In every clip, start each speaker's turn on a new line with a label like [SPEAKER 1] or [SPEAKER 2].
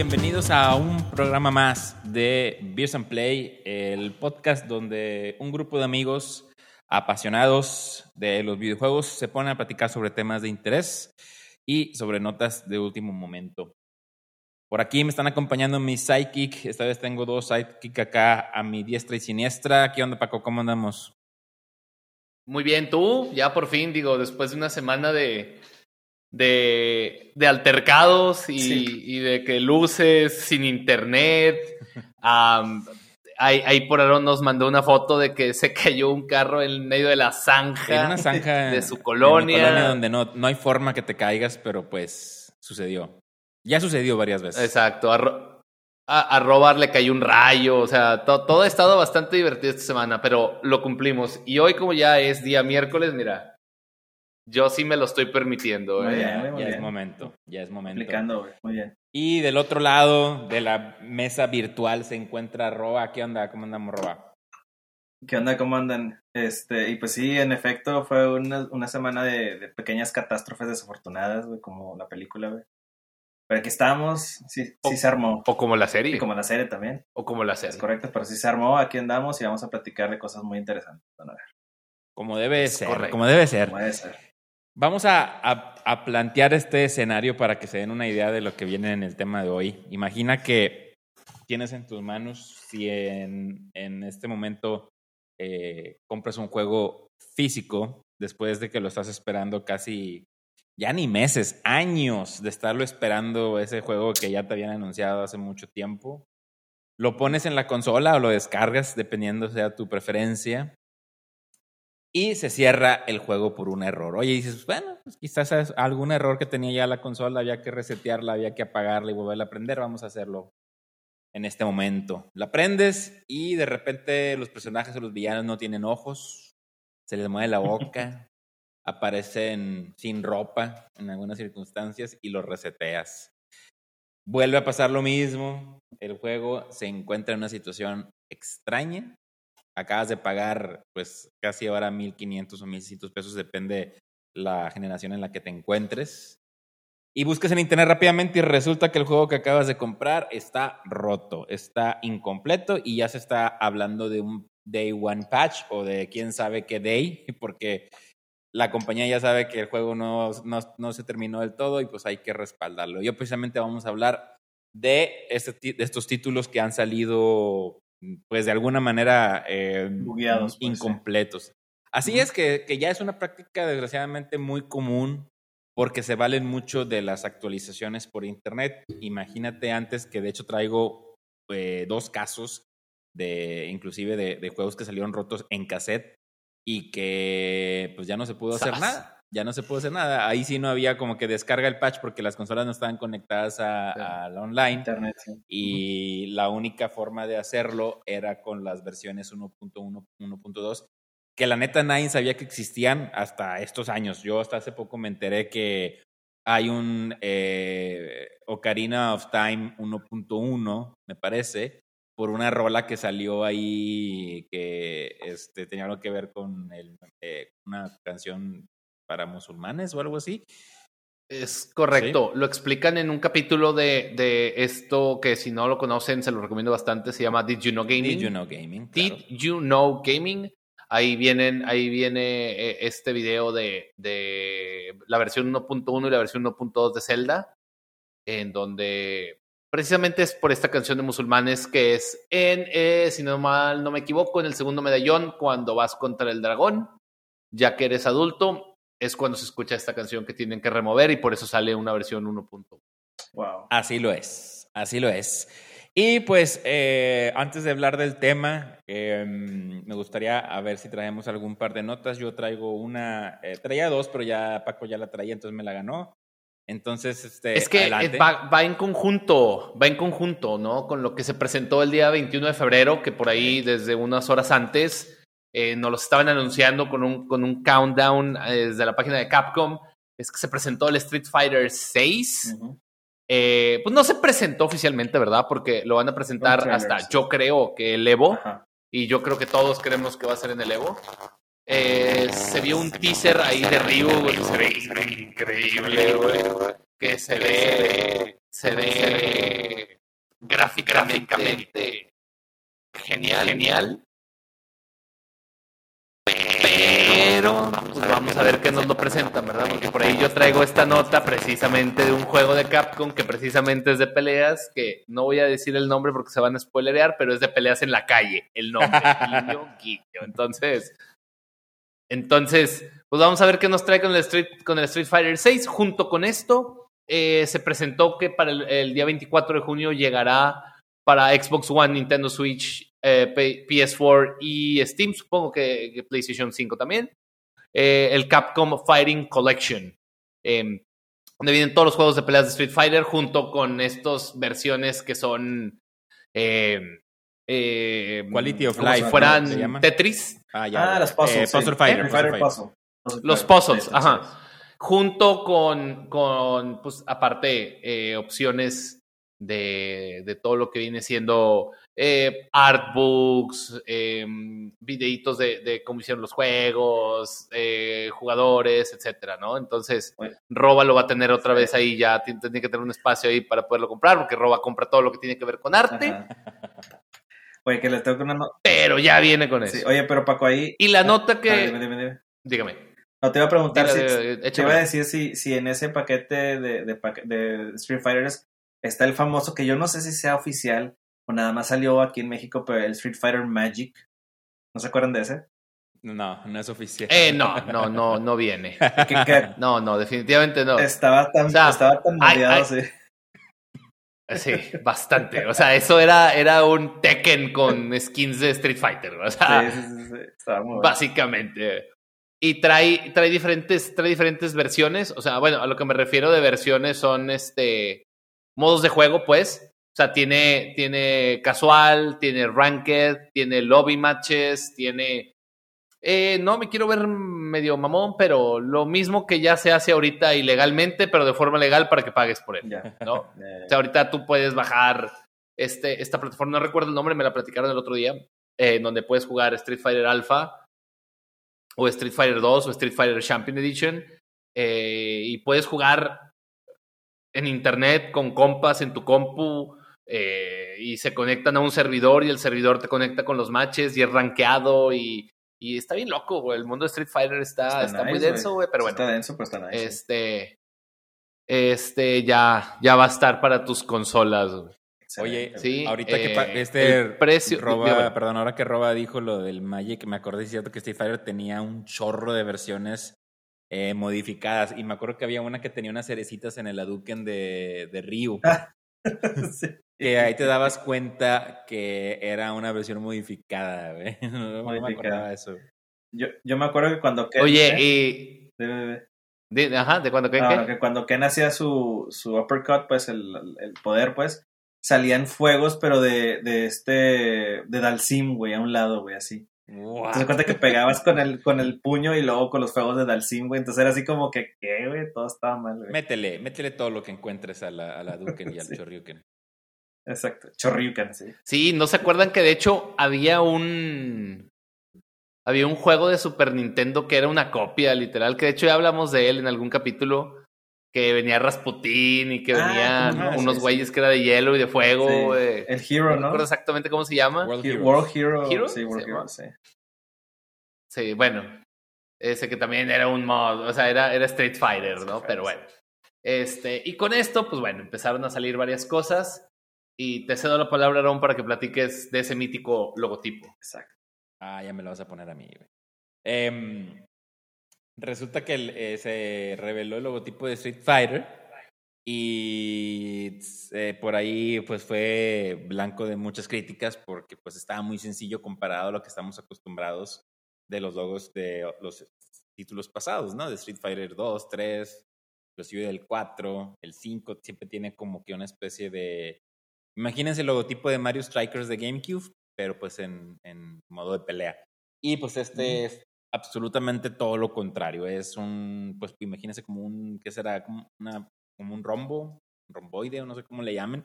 [SPEAKER 1] Bienvenidos a un programa más de Beers and Play, el podcast donde un grupo de amigos apasionados de los videojuegos se ponen a platicar sobre temas de interés y sobre notas de último momento. Por aquí me están acompañando mis sidekick. Esta vez tengo dos sidekick acá a mi diestra y siniestra. ¿Qué onda, Paco? ¿Cómo andamos?
[SPEAKER 2] Muy bien, tú, ya por fin, digo, después de una semana de, de, de altercados y, de que luces sin internet. ahí, por ahora nos mandó una foto de que se cayó un carro en medio de la zanja,
[SPEAKER 1] una zanja
[SPEAKER 2] de su colonia.
[SPEAKER 1] En colonia donde no, no hay forma que te caigas, pero pues sucedió. Ya sucedió varias veces.
[SPEAKER 2] Exacto. A, a, Robar le cayó un rayo. O sea, todo ha estado bastante divertido esta semana, pero lo cumplimos. Y hoy, como ya es día miércoles, mira, yo sí me lo estoy permitiendo.
[SPEAKER 1] Muy ¿eh? bien, ya es momento. Ya es momento.
[SPEAKER 3] Explicando, Muy bien.
[SPEAKER 1] Y del otro lado de la mesa virtual se encuentra Roba. ¿Qué onda? ¿Cómo andamos, Roba?
[SPEAKER 3] ¿Qué onda? ¿Cómo andan? Este, y pues sí, en efecto, fue una, una semana de, de, pequeñas catástrofes desafortunadas, güey, como la película, güey. Pero aquí estamos, sí, sí se armó.
[SPEAKER 2] O como la serie.
[SPEAKER 3] Y como la serie también.
[SPEAKER 2] O como la serie.
[SPEAKER 3] Es correcto, pero sí se armó, aquí andamos y vamos a platicar de cosas muy interesantes. Van a ver.
[SPEAKER 1] Como debe ser, como debe ser.
[SPEAKER 3] Como debe ser.
[SPEAKER 1] Vamos a, a, a, plantear este escenario para que se den una idea de lo que viene en el tema de hoy. Imagina que tienes en tus manos, si en, en este momento eh, compras un juego físico, después de que lo estás esperando casi ya ni meses, años de estarlo esperando ese juego que ya te habían anunciado hace mucho tiempo. Lo pones en la consola o lo descargas, dependiendo sea tu preferencia. Y se cierra el juego por un error. Oye, dices, bueno, pues quizás algún error que tenía ya la consola, había que resetearla, había que apagarla y volverla a prender, vamos a hacerlo en este momento. La prendes y de repente los personajes o los villanos no tienen ojos, se les mueve la boca, aparecen sin ropa en algunas circunstancias y los reseteas. Vuelve a pasar lo mismo, el juego se encuentra en una situación extraña, acabas de pagar pues casi ahora 1500 o 1600 pesos, depende la generación en la que te encuentres. Y buscas en internet rápidamente y resulta que el juego que acabas de comprar está roto, está incompleto y ya se está hablando de un day one patch o de quién sabe qué day, porque la compañía ya sabe que el juego no, no, no, se terminó del todo y pues hay que respaldarlo. Yo precisamente vamos a hablar de, este, de estos títulos que han salido pues de alguna manera eh,
[SPEAKER 3] pues,
[SPEAKER 1] incompletos. Así es que, que, ya es una práctica desgraciadamente muy común porque se valen mucho de las actualizaciones por internet. Imagínate antes que de hecho traigo eh, dos casos de inclusive de, de, juegos que salieron rotos en cassette y que pues ya no se pudo hacer nada. Ya no se pudo hacer nada. Ahí sí no había como que descarga el patch porque las consolas no estaban conectadas a, la online.
[SPEAKER 3] Internet,
[SPEAKER 1] Y la única forma de hacerlo era con las versiones 1.1, 1.2, que la neta nadie sabía que existían hasta estos años. Yo hasta hace poco me enteré que hay un eh, Ocarina of Time 1.1, me parece, por una rola que salió ahí que este, tenía algo que ver con el, eh, una canción para musulmanes o algo así.
[SPEAKER 2] Es correcto, lo explican en un capítulo de, de, esto que si no lo conocen se lo recomiendo bastante, se llama Did You Know Gaming.
[SPEAKER 1] Did You Know Gaming.
[SPEAKER 2] Did You Know Gaming. Ahí, vienen, ahí viene eh, este video de, de la versión 1.1 y la versión 1.2 de Zelda, en donde Precisamente es por esta canción de musulmanes que es en, eh, si no mal no me equivoco, en el segundo medallón, cuando vas contra el dragón, ya que eres adulto, es cuando se escucha esta canción que tienen que remover y por eso sale una versión 1.1.
[SPEAKER 1] Wow. Así lo es, así lo es. Y pues eh, antes de hablar del tema, em, me gustaría a ver si traemos algún par de notas. Yo traigo una, eh, traía dos, pero ya Paco ya la traía, entonces me la ganó. Entonces, este.
[SPEAKER 2] Es que va, en conjunto, va en conjunto, ¿no? Con lo que se presentó el día 21 de febrero, que por ahí desde unas horas antes eh, nos lo estaban anunciando con un, con un countdown eh, desde la página de Capcom. Es que se presentó el Street Fighter 6. Eh, pues no se presentó oficialmente, ¿verdad? Porque lo van a presentar hasta, yo creo que el Evo. Y yo creo que todos creemos que va a ser en el Evo. Eh, se vio un teaser ahí de Ryu, se ve increíble, güey. Que se ve, se ve gráficamente genial, genial. Pero pues vamos a ver qué nos lo presentan, ¿verdad? Porque por ahí yo traigo esta nota precisamente de un juego de Capcom que precisamente es de peleas, que no voy a decir el nombre porque se van a spoilerear, pero es de peleas en la calle, el nombre, Guiño Guiño. Entonces, entonces, pues vamos a ver qué nos trae con el Street, con el Street Fighter 6. Junto con esto, eh, se presentó que para el, el día 24 de junio llegará para Xbox One, Nintendo Switch eh, PS4 y Steam, supongo que, que PlayStation 5 también. Eh, el Capcom Fighting Collection, eh, donde vienen todos los juegos de peleas de Street Fighter junto con estas versiones que son eh, eh,
[SPEAKER 1] Quality of Life,
[SPEAKER 2] si fueran. Tetris,
[SPEAKER 1] Ah, ya.
[SPEAKER 3] Ah, las puzzles.
[SPEAKER 1] Eh,
[SPEAKER 3] sí.
[SPEAKER 1] Puzzle Fighter. Puzzle
[SPEAKER 3] Fighter
[SPEAKER 1] Fighter.
[SPEAKER 3] Puzzle.
[SPEAKER 2] Los puzzles,
[SPEAKER 3] Sí,
[SPEAKER 2] ajá.
[SPEAKER 3] sí,
[SPEAKER 2] junto con, con pues aparte, eh, opciones de, de todo lo que viene siendo eh, artbooks, eh, videitos de, de cómo hicieron los juegos, eh, jugadores, etcétera, ¿no? Entonces,
[SPEAKER 3] Bueno.
[SPEAKER 2] Roba lo va a tener otra vez ahí, ya tiene, tiene que tener un espacio ahí para poderlo comprar, porque Roba compra todo lo que tiene que ver con arte,
[SPEAKER 3] Ajá. Oye, que le tengo una nota.
[SPEAKER 2] pero ya viene con eso.
[SPEAKER 3] Sí, oye, pero Paco, ahí.
[SPEAKER 2] y la nota que...
[SPEAKER 3] Dime, dime, dime.
[SPEAKER 2] Dígame.
[SPEAKER 3] No, te iba a preguntar si. Te iba a decir si, si en ese paquete de, de, de Street Fighters está el famoso, que yo no sé si sea oficial o nada más salió aquí en México, pero el Street Fighter Magic. ¿No se acuerdan de ese?
[SPEAKER 1] No, no es oficial.
[SPEAKER 2] Eh, no, no, no, no viene.
[SPEAKER 3] Que, que
[SPEAKER 2] No, no, definitivamente no.
[SPEAKER 3] estaba tan,
[SPEAKER 2] O sea,
[SPEAKER 3] estaba tan sí.
[SPEAKER 2] Sí, bastante. O sea, eso era, era un Tekken con skins de Street Fighter. O sea,
[SPEAKER 3] Sí, sí, sí,
[SPEAKER 2] básicamente. Y trae, trae diferentes, trae diferentes versiones. O sea, bueno, a lo que me refiero de versiones son este modos de juego, pues. O sea, tiene, tiene casual, tiene ranked, tiene lobby matches, tiene. eh, no me quiero ver medio mamón, pero lo mismo que ya se hace ahorita ilegalmente, pero de forma legal para que pagues por él. ¿no? O sea, ahorita tú puedes bajar este, esta plataforma, no recuerdo el nombre, me la platicaron el otro día, eh, en donde puedes jugar Street Fighter Alpha o Street Fighter 2 o Street Fighter Champion Edition eh, y puedes jugar en internet con compas en tu compu eh, y se conectan a un servidor y el servidor te conecta con los matches y es rankeado y, y está bien loco, güey. El mundo de Street Fighter está, está, muy
[SPEAKER 3] nice,
[SPEAKER 2] denso, güey, pero bueno.
[SPEAKER 3] Está denso, pero está nice.
[SPEAKER 2] Este, este ya, ya va a estar para tus consolas. güey.
[SPEAKER 1] Oye.
[SPEAKER 2] Sí,
[SPEAKER 1] ahorita que
[SPEAKER 2] eh,
[SPEAKER 1] pa- este
[SPEAKER 2] el precio-
[SPEAKER 1] Roba, perdón, ahora que Roba dijo lo del Magic, me acordé, es cierto que Street Fighter tenía un chorro de versiones eh, modificadas y me acuerdo que había una que tenía unas cerecitas en el Hadouken de, de Ryu,
[SPEAKER 3] Sí.
[SPEAKER 1] que ahí te dabas cuenta que era una versión modificada, güey. No, me
[SPEAKER 3] Modificada.
[SPEAKER 1] acordaba de eso.
[SPEAKER 3] Yo, yo me acuerdo que cuando Ken.
[SPEAKER 2] Oye,
[SPEAKER 3] ¿eh?
[SPEAKER 2] y.
[SPEAKER 3] Dime.
[SPEAKER 2] de- ajá, ¿de?
[SPEAKER 3] No,
[SPEAKER 2] qué?
[SPEAKER 3] no, que cuando Ken hacía su, su uppercut, pues el, el poder, pues, salían fuegos, pero de, de este, de Dalsim, güey, a un lado, güey, así.
[SPEAKER 1] What?
[SPEAKER 3] Te cuenta que pegabas con el, con el puño y luego con los fuegos de Dalsim, güey. Entonces era así como que, ¿qué, güey? Todo estaba mal, güey.
[SPEAKER 1] Métele, métele todo lo que encuentres a la, a la Hadouken y al
[SPEAKER 3] Sí.
[SPEAKER 1] Choryuken.
[SPEAKER 3] Exacto. Chorriuken, sí.
[SPEAKER 2] Sí, ¿no se acuerdan que de hecho había un. Había un juego de Super Nintendo que era una copia, literal, que de hecho ya hablamos de él en algún capítulo. Que venía Rasputín y que
[SPEAKER 3] Ah,
[SPEAKER 2] venían
[SPEAKER 3] no,
[SPEAKER 2] unos
[SPEAKER 3] sí,
[SPEAKER 2] güeyes que era de hielo y de fuego.
[SPEAKER 3] Sí.
[SPEAKER 2] güey.
[SPEAKER 3] El Hero,
[SPEAKER 2] No
[SPEAKER 3] ¿no?
[SPEAKER 2] recuerdo exactamente cómo se llama.
[SPEAKER 1] World
[SPEAKER 3] He-
[SPEAKER 1] Heroes.
[SPEAKER 3] World Hero.
[SPEAKER 2] ¿Hero?
[SPEAKER 3] Sí, World
[SPEAKER 2] ¿Se
[SPEAKER 3] Hero, sí.
[SPEAKER 2] Sí, bueno. Ese que también era un mod, o sea, era, era Street Fighter, ¿no? Pero bueno. Este, y con esto, pues bueno, empezaron a salir varias cosas. Y te cedo la palabra, Aaron, para que platiques de ese mítico logotipo.
[SPEAKER 3] Exacto.
[SPEAKER 1] Ah, ya me lo vas a poner a mí, güey. Em, resulta que eh, se reveló el logotipo de Street Fighter y eh, por ahí pues fue blanco de muchas críticas porque pues estaba muy sencillo comparado a lo que estamos acostumbrados de los logos de los títulos pasados, ¿no? De Street Fighter 2, 3, inclusive del 4, el 5, siempre tiene como que una especie de... Imagínense el logotipo de Mario Strikers de GameCube, pero pues en, en modo de pelea. Y pues este es absolutamente todo lo contrario. Es un, pues imagínense como un, ¿qué será? Como, una, como un rombo, un romboide o no sé cómo le llamen.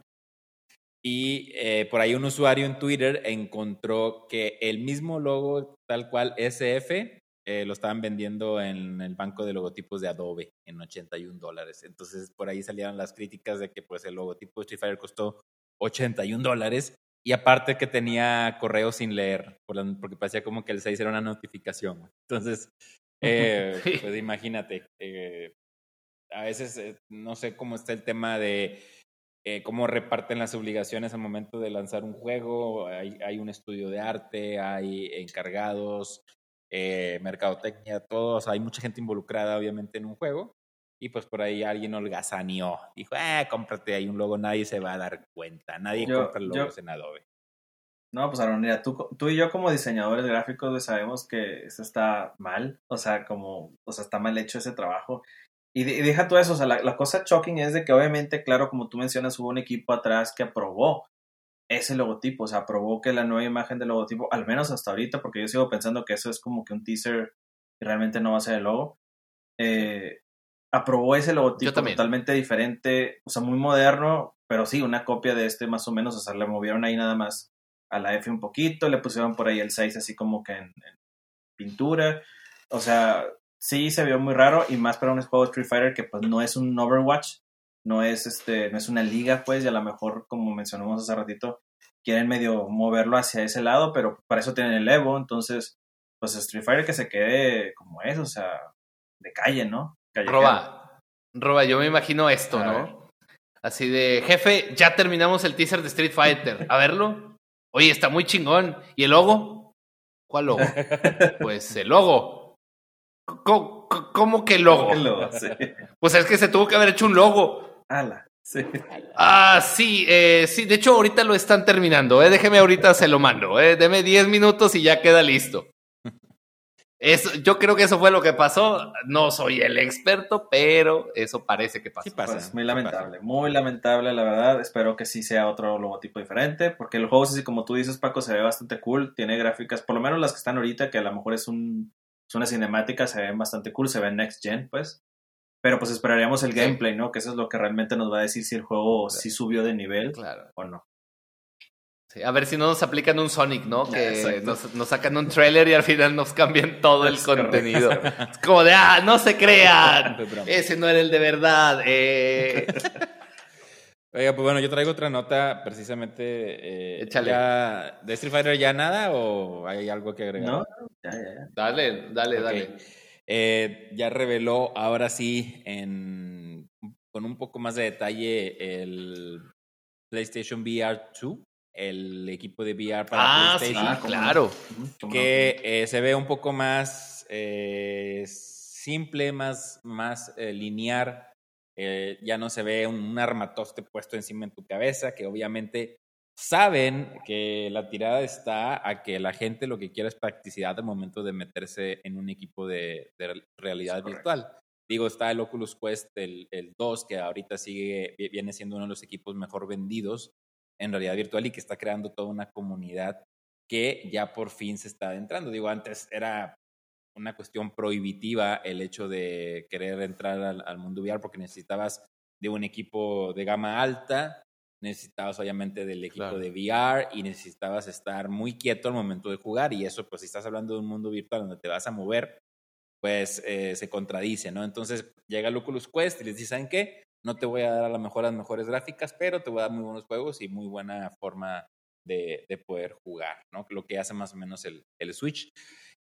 [SPEAKER 1] Y eh, por ahí un usuario en Twitter encontró que el mismo logo tal cual SF eh, lo estaban vendiendo en el banco de logotipos de Adobe en 81 dólares. Entonces por ahí salieron las críticas de que pues el logotipo de Street Fighter costó 81 dólares. Y aparte que tenía correo sin leer, porque parecía como que el 6 era una notificación. Entonces, eh, pues imagínate, eh, a veces eh, no sé cómo está el tema de cómo reparten las obligaciones al momento de lanzar un juego. Hay, hay un estudio de arte, hay encargados, mercadotecnia, todos. Hay mucha gente involucrada, obviamente, en un juego. Y pues por ahí alguien holgazaneó. Dijo, eh, cómprate ahí un logo, nadie se va a dar cuenta. Nadie compra logos en Adobe.
[SPEAKER 3] No, pues Aaron, mira, tú, tú y yo como diseñadores gráficos sabemos que eso está mal. O sea, como, o sea, está mal hecho ese trabajo. Y, deja todo eso, o sea, la, la, cosa shocking es de que obviamente, claro, como tú mencionas, hubo un equipo atrás que aprobó ese logotipo, o sea, aprobó que la nueva imagen del logotipo, al menos hasta ahorita, porque yo sigo pensando que eso es como que un teaser y realmente no va a ser el logo. Eh, aprobó ese logotipo totalmente diferente, o sea, muy moderno, pero sí, una copia de este más o menos, o sea, le movieron ahí nada más a la F un poquito, le pusieron por ahí el 6 así como que en, pintura, o sea, sí se vio muy raro y más para un juego de Street Fighter que pues no es un Overwatch, no es este, no es una liga pues y a lo mejor como mencionamos hace ratito quieren medio moverlo hacia ese lado, pero para eso tienen el Evo, entonces pues Street Fighter que se quede como es, o sea, de calle, ¿no?
[SPEAKER 2] Roba, Roba, yo me imagino esto, ¿no? Así de, jefe, ya terminamos el teaser de Street Fighter. A verlo. Oye, está muy chingón. ¿Y el logo? ¿Cuál logo? pues el logo. ¿Cómo, que el logo? Pues es que se tuvo que haber hecho un logo.
[SPEAKER 3] Ala. Sí.
[SPEAKER 2] Ah, sí, eh, sí, de hecho ahorita lo están terminando, eh. déjeme ahorita se lo mando, eh. deme 10 minutos y ya queda listo yo creo que eso fue lo que pasó. No soy el experto, pero eso parece que pasó.
[SPEAKER 3] Sí pasa. Pues, muy lamentable, muy lamentable, la verdad. Espero que sí sea otro logotipo diferente, porque el juego, así como tú dices, Paco, se ve bastante cool. Tiene gráficas, por lo menos las que están ahorita, que a lo mejor es, un, una cinemática, se ven bastante cool, se ven next gen, pues. Pero pues esperaríamos el gameplay, ¿no? Que eso es lo que realmente nos va a decir si el juego sí subió de nivel o no
[SPEAKER 2] a ver si no nos aplican un Sonic, ¿no? Que nos, sacan un trailer y al final nos cambian todo el contenido. Es como de, ah, no se crean. Ese no era el de verdad. Eh.
[SPEAKER 1] Oiga, pues bueno, yo traigo otra nota precisamente. Eh, Ya, ¿De Street Fighter ya nada o hay algo que agregar?
[SPEAKER 3] No, ya, ya, ya.
[SPEAKER 2] Dale, dale, dale.
[SPEAKER 1] Eh, ya reveló ahora sí en, con un poco más de detalle el PlayStation VR 2 el equipo de VR para
[SPEAKER 2] ah, PlayStation. Sí, claro.
[SPEAKER 1] Que eh, se ve un poco más eh, simple, más, más eh, lineal. ya no se ve un, armatoste puesto encima en tu cabeza, que obviamente saben que la tirada está a que la gente lo que quiera es practicidad al momento de meterse en un equipo de, realidad virtual. Digo, está el Oculus Quest, el, el 2, que ahorita sigue, viene siendo uno de los equipos mejor vendidos en realidad virtual y que está creando toda una comunidad que ya por fin se está adentrando. Digo, antes era una cuestión prohibitiva el hecho de querer entrar al, mundo VR porque necesitabas de un equipo de gama alta, necesitabas obviamente del equipo de VR y necesitabas estar muy quieto al momento de jugar y eso pues si estás hablando de un mundo virtual donde te vas a mover, pues eh, se contradice, ¿no? Entonces llega el Oculus Quest y les dice, ¿saben qué? No te voy a dar a lo mejor las mejores gráficas, pero te voy a dar muy buenos juegos y muy buena forma de, poder jugar, ¿no? Lo que hace más o menos el, Switch.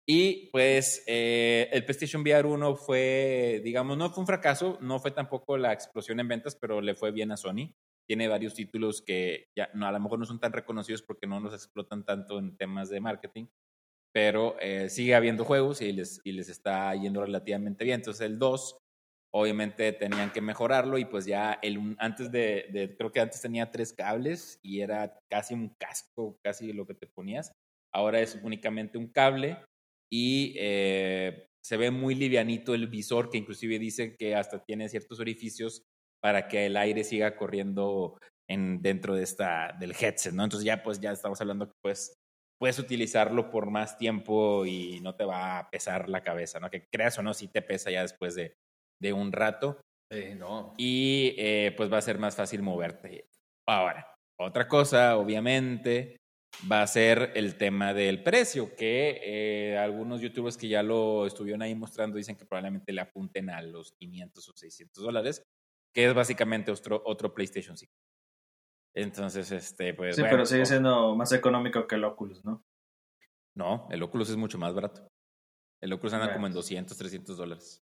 [SPEAKER 1] Y pues eh, el PlayStation VR 1 fue, digamos, no fue un fracaso, no fue tampoco la explosión en ventas, pero le fue bien a Sony. Tiene varios títulos que ya no, a lo mejor no son tan reconocidos porque no los explotan tanto en temas de marketing, pero eh, sigue habiendo juegos y les, y les está yendo relativamente bien. Entonces el 2 obviamente tenían que mejorarlo y pues ya el, antes de, creo que antes tenía tres cables y era casi un casco, casi lo que te ponías. Ahora es únicamente un cable y eh, se ve muy livianito el visor que inclusive dice que hasta tiene ciertos orificios para que el aire siga corriendo en, dentro de esta, del headset, ¿no? Entonces ya pues ya estamos hablando que pues puedes utilizarlo por más tiempo y no te va a pesar la cabeza, ¿no? Que creas o no, sí te pesa ya después de, de un rato.
[SPEAKER 2] no.
[SPEAKER 1] Y eh, pues va a ser más fácil moverte. Ahora, otra cosa, obviamente, va a ser el tema del precio, que eh, algunos youtubers que ya lo estuvieron ahí mostrando dicen que probablemente le apunten a los 500 o 600 dólares, que es básicamente otro, otro PlayStation 5. Entonces, este, pues.
[SPEAKER 3] Sí,
[SPEAKER 1] bueno,
[SPEAKER 3] pero sigue siendo más económico que el Oculus, ¿no?
[SPEAKER 1] No, el Oculus es mucho más barato. El Oculus anda
[SPEAKER 3] Bueno.
[SPEAKER 1] como en 200, 300 dólares.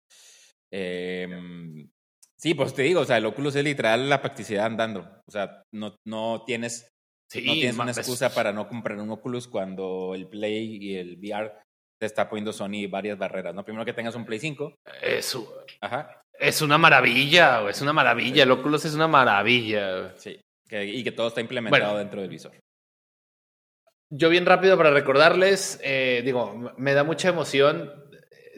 [SPEAKER 1] Em, sí, pues te digo, o sea, el Oculus es literal la practicidad andando. O sea, no, no tienes,
[SPEAKER 2] Sí,
[SPEAKER 1] no tienes una
[SPEAKER 2] es-
[SPEAKER 1] excusa para no comprar un Oculus cuando el Play y el VR te está poniendo Sony varias barreras, ¿no? Primero que tengas un Play 5.
[SPEAKER 2] Es,
[SPEAKER 1] Ajá.
[SPEAKER 2] es una maravilla, es una maravilla. El Oculus es una maravilla.
[SPEAKER 1] Sí. que- y que todo está implementado
[SPEAKER 2] Bueno.
[SPEAKER 1] dentro del visor.
[SPEAKER 2] Yo bien rápido para recordarles, eh, digo, me da mucha emoción.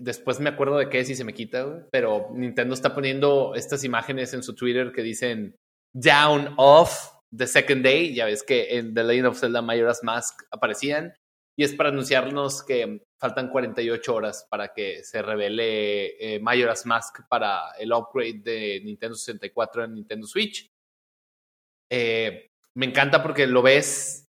[SPEAKER 2] Después me acuerdo de qué es y se me quita. Pero Nintendo está poniendo estas imágenes en su Twitter que dicen Down Off the Second Day. Ya ves que en The Legend of Zelda Majora's Mask aparecían. Y es para anunciarnos que faltan 48 horas para que se revele eh, Majora's Mask para el upgrade de Nintendo 64 en Nintendo Switch. Eh, me encanta porque lo ves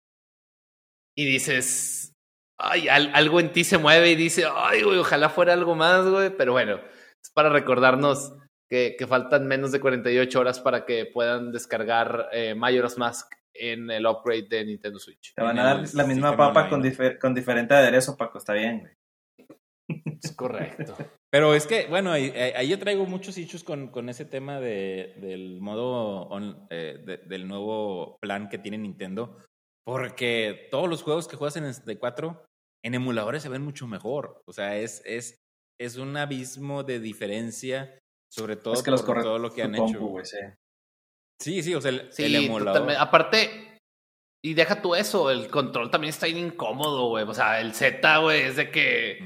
[SPEAKER 2] y dices, ay, al- algo en ti se mueve y dice, ay, güey, ojalá fuera algo más, güey. Pero bueno, es para recordarnos que, que faltan menos de 48 horas para que puedan descargar eh, Majora's Mask en el upgrade de Nintendo Switch.
[SPEAKER 3] Te van a dar la misma papa con, difer- con diferente aderezo, Paco. Está bien, güey.
[SPEAKER 2] Es correcto.
[SPEAKER 1] Pero es que, bueno, ahí, yo traigo muchos issues con, con ese tema de, del modo, on- eh, de- del nuevo plan que tiene Nintendo, porque todos los juegos que juegas en el 64 en emuladores se ven mucho mejor. O sea, es, es, es un abismo de diferencia, sobre todo
[SPEAKER 3] es que los
[SPEAKER 1] por todo lo que han
[SPEAKER 3] compu,
[SPEAKER 1] hecho.
[SPEAKER 3] sí.
[SPEAKER 1] Sí, sí, o sea, el,
[SPEAKER 2] Sí,
[SPEAKER 1] el emulador.
[SPEAKER 2] totalmente. Aparte, y deja tú eso, el control también está bien incómodo, güey. O sea, el Z, güey, es de que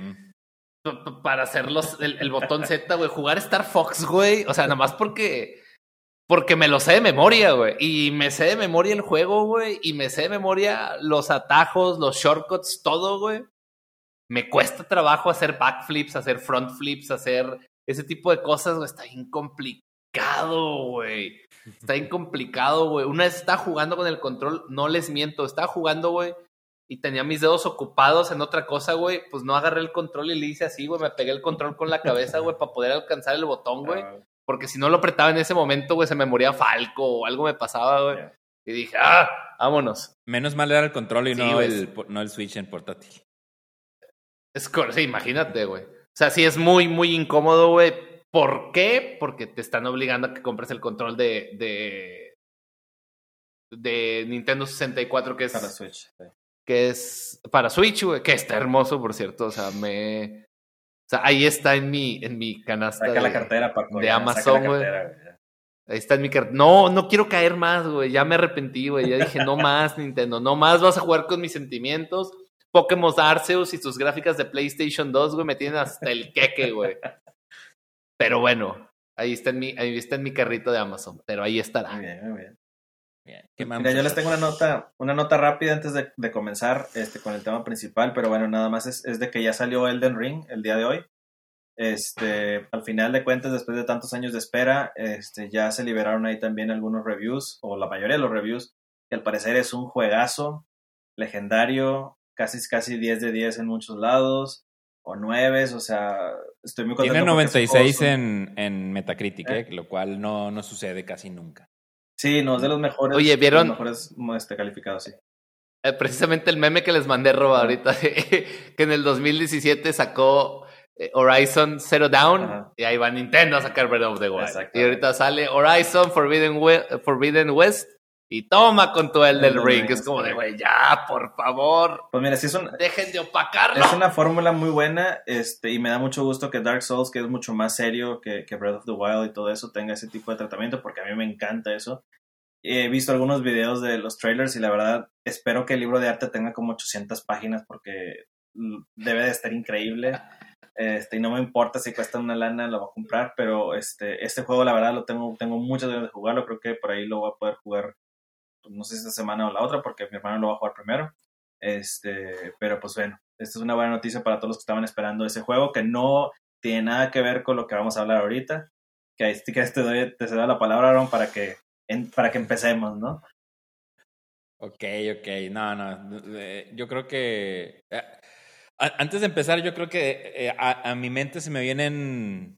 [SPEAKER 1] Mm.
[SPEAKER 2] para hacer los, el, el botón Z, güey, jugar Star Fox, güey. O sea, nada más porque, porque me lo sé de memoria, güey. Y me sé de memoria el juego, güey. Y me sé de memoria los atajos, los shortcuts, todo, güey. Me cuesta trabajo hacer backflips, hacer front flips, hacer ese tipo de cosas, güey. Está bien complicado, güey. Está bien complicado, güey. Una vez estaba jugando con el control, no les miento, estaba jugando, güey, y tenía mis dedos ocupados en otra cosa, güey. Pues no agarré el control y le hice así, güey. Me pegué el control con la cabeza, güey, para poder alcanzar el botón, güey.
[SPEAKER 3] Ah,
[SPEAKER 2] Porque si no lo apretaba en ese momento, güey, se me moría Falco o algo me pasaba, güey. Y dije, ah, vámonos.
[SPEAKER 1] Menos mal era el control y
[SPEAKER 2] Sí,
[SPEAKER 1] no, el, no el Switch en portátil.
[SPEAKER 2] Es sí, imagínate, güey. O sea, sí es muy, muy incómodo, güey. ¿Por qué? Porque te están obligando a que compres el control de, de, de Nintendo 64, que es,
[SPEAKER 3] Para Switch. sí.
[SPEAKER 2] que es para Switch, güey, que está hermoso, por cierto. O sea, me. O sea, ahí está en mi, en mi canasta.
[SPEAKER 3] Saca la
[SPEAKER 2] de-
[SPEAKER 3] cartera, Paco.
[SPEAKER 2] de
[SPEAKER 3] ya, la
[SPEAKER 2] Amazon, güey. Ahí está en mi cartera. No, no quiero caer más, güey. Ya me arrepentí, güey. Ya dije, no más, Nintendo. No más vas a jugar con mis sentimientos. Pokémon Arceus y sus gráficas de PlayStation 2, güey, me tienen hasta el queque, güey. Pero bueno, ahí está en mi, ahí está en mi carrito de Amazon. Pero ahí estará.
[SPEAKER 3] Muy bien, muy bien.
[SPEAKER 1] Bien. ¿Qué
[SPEAKER 3] Mira, yo les tengo una nota, una nota rápida antes de, de comenzar este, con el tema principal, pero bueno, nada más es, es de que ya salió Elden Ring el día de hoy. Este, al final de cuentas, después de tantos años de espera, este, ya se liberaron ahí también algunos reviews, o la mayoría de los reviews, que al parecer es un juegazo legendario, casi, casi 10 de 10 en muchos lados, o 9, o sea, estoy muy contento.
[SPEAKER 1] Tiene
[SPEAKER 3] porque es un
[SPEAKER 1] 96
[SPEAKER 3] juego-
[SPEAKER 1] en, en Metacritic,
[SPEAKER 3] ¿Eh?
[SPEAKER 1] ¿eh? lo cual no, no sucede casi nunca.
[SPEAKER 3] Sí, no, es de los mejores.
[SPEAKER 2] Oye, ¿vieron?
[SPEAKER 3] Los mejores este, calificados, sí.
[SPEAKER 2] Eh, precisamente el meme que les mandé, Roba, ahorita, que en el 2017 sacó Horizon Zero Down
[SPEAKER 3] Ajá.
[SPEAKER 2] y ahí va Nintendo a sacar Breath of the Wild. Y ahorita sale Horizon Forbidden, We- Forbidden West y toma con tu el del
[SPEAKER 3] Elden
[SPEAKER 2] Ring.
[SPEAKER 3] Ring,
[SPEAKER 2] es como de, güey, ya, por favor,
[SPEAKER 3] Pues mira, sí es un,
[SPEAKER 2] dejen de opacarlo.
[SPEAKER 3] Es una fórmula muy buena este, y me da mucho gusto que Dark Souls, que es mucho más serio que, que Breath of the Wild y todo eso, tenga ese tipo de tratamiento porque a mí me encanta eso. He visto algunos videos de los trailers y la verdad espero que el libro de arte tenga como 800 páginas porque debe de estar increíble. Este, y no me importa si cuesta una lana, lo voy a comprar, pero este, este juego la verdad lo tengo, tengo muchas ganas de jugarlo, creo que por ahí lo voy a poder jugar, no sé si esta semana o la otra, porque mi hermano lo va a jugar primero. Este, pero pues bueno, esta es una buena noticia para todos los que estaban esperando ese juego, que no tiene nada que ver con lo que vamos a hablar ahorita. Que ahí que te doy, te doy la palabra, Aaron, para que, para que empecemos, ¿no?
[SPEAKER 1] Ok, ok, no, no. eh, Yo creo que. eh, Antes de empezar, yo creo que eh, a mi mente se me vienen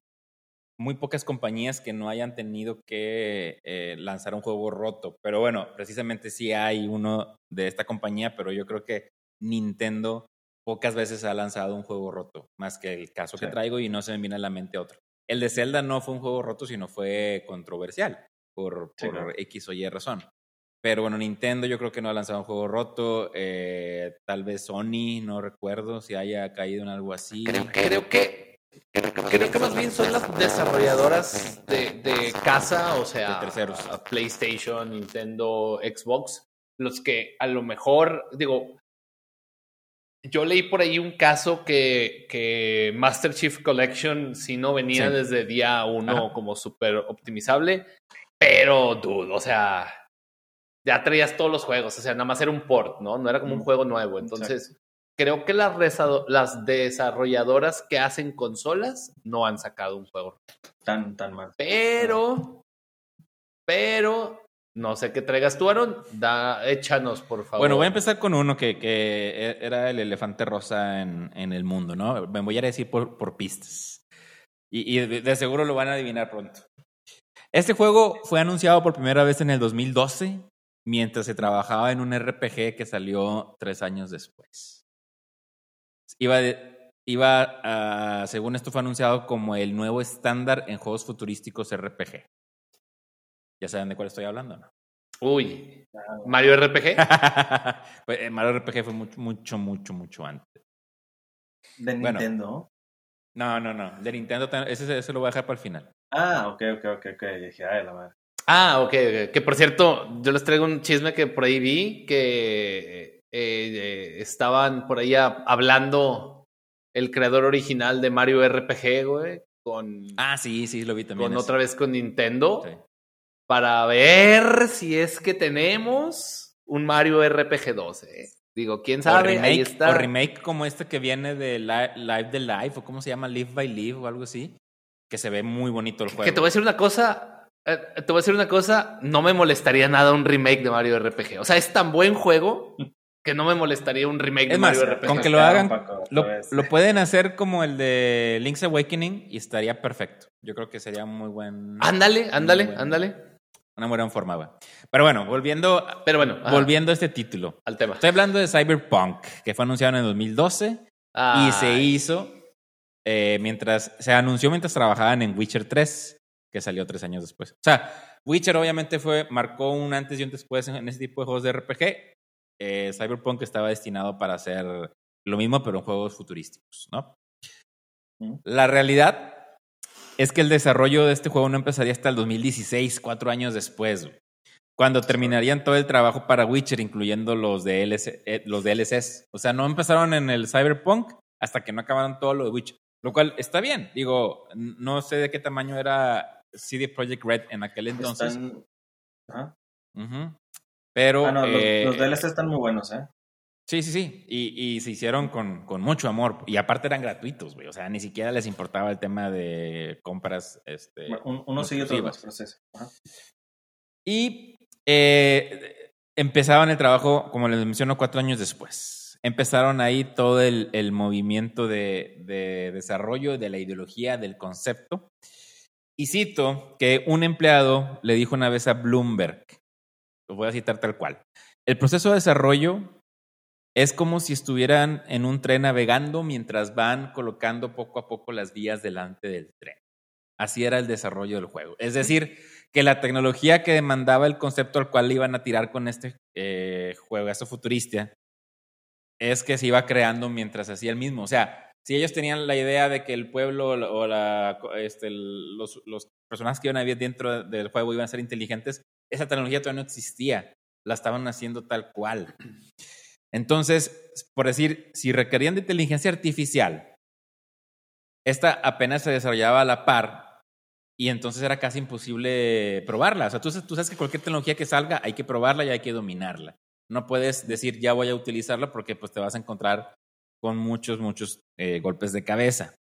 [SPEAKER 1] muy pocas compañías que no hayan tenido que eh, lanzar un juego roto. Pero bueno, precisamente sí hay uno de esta compañía, pero yo creo que Nintendo pocas veces ha lanzado un juego roto, más que el caso que traigo y no se me viene a la mente otro. El de Zelda no fue un juego roto, sino fue controversial por,
[SPEAKER 3] Sí,
[SPEAKER 1] por
[SPEAKER 3] claro.
[SPEAKER 1] X o Y razón. Pero bueno, Nintendo yo creo que no ha lanzado un juego roto. eh, tal vez Sony, no recuerdo si haya caído en algo así.
[SPEAKER 2] Creo, creo que creo que más bien son las desarrolladoras de, de casa, o sea,
[SPEAKER 1] De terceros.
[SPEAKER 2] a PlayStation, Nintendo, Xbox, los que a lo mejor, digo, yo leí por ahí un caso que, que Master Chief Collection si no venía
[SPEAKER 1] Sí.
[SPEAKER 2] desde día uno
[SPEAKER 1] Ajá.
[SPEAKER 2] como súper optimizable, pero, dude, o sea, ya traías todos los juegos, o sea, nada más era un port, ¿no? No era como un juego nuevo, entonces creo que las, desarrolladoras que hacen consolas no han sacado un juego.
[SPEAKER 3] Tan, tan mal.
[SPEAKER 2] Pero, pero, no sé qué traigas tú, Aaron. Da, échanos, por favor.
[SPEAKER 1] Bueno, voy a empezar con uno que, que e- era el elefante rosa en, en el mundo, ¿no? Me voy a decir por, por pistas. Y, y de, de seguro lo van a adivinar pronto. Este juego fue anunciado por primera vez en el 2012, mientras se trabajaba en un RPG que salió tres años después. Iba, de- iba a- según esto fue anunciado como el nuevo estándar en juegos futurísticos RPG. ¿Ya saben de cuál estoy hablando? ¿no?
[SPEAKER 2] Uy, Mario RPG.
[SPEAKER 1] Pues, eh, Mario RPG fue mucho, mucho, mucho, mucho antes.
[SPEAKER 3] De
[SPEAKER 1] Bueno.
[SPEAKER 3] Nintendo.
[SPEAKER 1] No, no, no. De Nintendo, ese, ese lo voy a dejar para el final.
[SPEAKER 3] Ah, ok, ok, ok, ok. Dije, ay, la madre.
[SPEAKER 2] Ah, ok, ok. Que por cierto, yo les traigo un chisme que por ahí vi que eh, estaban por ahí hablando el creador original de Mario RPG, güey, con,
[SPEAKER 1] Ah, sí, sí, lo vi también.
[SPEAKER 2] con otra vez con Nintendo
[SPEAKER 1] Sí.
[SPEAKER 2] para ver si es que tenemos un Mario RPG 2. ¿eh? Digo, quién sabe,
[SPEAKER 1] remake,
[SPEAKER 2] ahí está.
[SPEAKER 1] o remake como este que viene de Li- Live the Live, o cómo se llama, Live by Live o algo así. Que se ve muy bonito el juego.
[SPEAKER 2] Que te voy a decir una cosa, eh, te voy a decir una cosa, no me molestaría nada un remake de Mario RPG. O sea, es tan buen juego que no me molestaría un remake de
[SPEAKER 1] Es más,
[SPEAKER 2] Mario RPG.
[SPEAKER 1] con que lo hagan,
[SPEAKER 3] Paco,
[SPEAKER 1] lo, pueden hacer como el de Link's Awakening y estaría perfecto. Yo creo que sería muy buen.
[SPEAKER 2] Ándale, ándale, ándale.
[SPEAKER 1] Una buena forma. va. Pero bueno, volviendo,
[SPEAKER 2] Pero bueno, ajá,
[SPEAKER 1] volviendo a este título.
[SPEAKER 2] al tema.
[SPEAKER 1] Estoy hablando de Cyberpunk, que fue anunciado en el 2012 y se
[SPEAKER 2] Ay,
[SPEAKER 1] hizo eh, mientras se anunció mientras trabajaban en Witcher 3, que salió tres años después. O sea, Witcher obviamente fue marcó un antes y un después en, en ese tipo de juegos de RPG. Eh, Cyberpunk estaba destinado para hacer lo mismo, pero en juegos futurísticos, ¿no? La realidad es que el desarrollo de este juego no empezaría hasta el 2016, cuatro años después, güey, cuando terminarían todo el trabajo para Witcher, incluyendo los, DLC, eh, los DLCs. O sea, no empezaron en el Cyberpunk hasta que no acabaron todo lo de Witcher. Lo cual está bien. Digo, no sé de qué tamaño era CD Projekt Red en aquel entonces.
[SPEAKER 3] Están- Ajá.
[SPEAKER 1] Ujú. Pero
[SPEAKER 3] Ah, no, los,
[SPEAKER 1] eh,
[SPEAKER 3] los DLC están muy buenos, ¿eh?
[SPEAKER 1] Sí, sí, sí. Y, y se hicieron con, con mucho amor. Y aparte eran gratuitos, güey. O sea, ni siquiera les importaba el tema de compras. Este,
[SPEAKER 3] Bueno, un- uno sigue
[SPEAKER 1] exclusivas.
[SPEAKER 3] más proceso. Ajá.
[SPEAKER 1] Y eh, empezaban el trabajo, como les menciono, cuatro años después. Empezaron ahí todo el, el movimiento de, de desarrollo de la ideología, del concepto. Y cito que un empleado le dijo una vez a Bloomberg, lo voy a citar tal cual, el proceso de desarrollo es como si estuvieran en un tren navegando mientras van colocando poco a poco las vías delante del tren. Así era el desarrollo del juego. Es decir, que la tecnología que demandaba el concepto al cual le iban a tirar con este eh, juegazo futurista es que se iba creando mientras hacía el mismo. O sea, si ellos tenían la idea de que el pueblo o la, este, los, los personajes que iban a vivir dentro del juego iban a ser inteligentes, esa tecnología todavía no existía. La estaban haciendo tal cual. Entonces, por decir, si requerían de inteligencia artificial, esta apenas se desarrollaba a la par y entonces era casi imposible probarla. O sea, tú, sabes que cualquier tecnología que salga hay que probarla y hay que dominarla. No puedes decir ya voy a utilizarla porque pues te vas a encontrar con muchos, muchos eh, golpes de cabeza.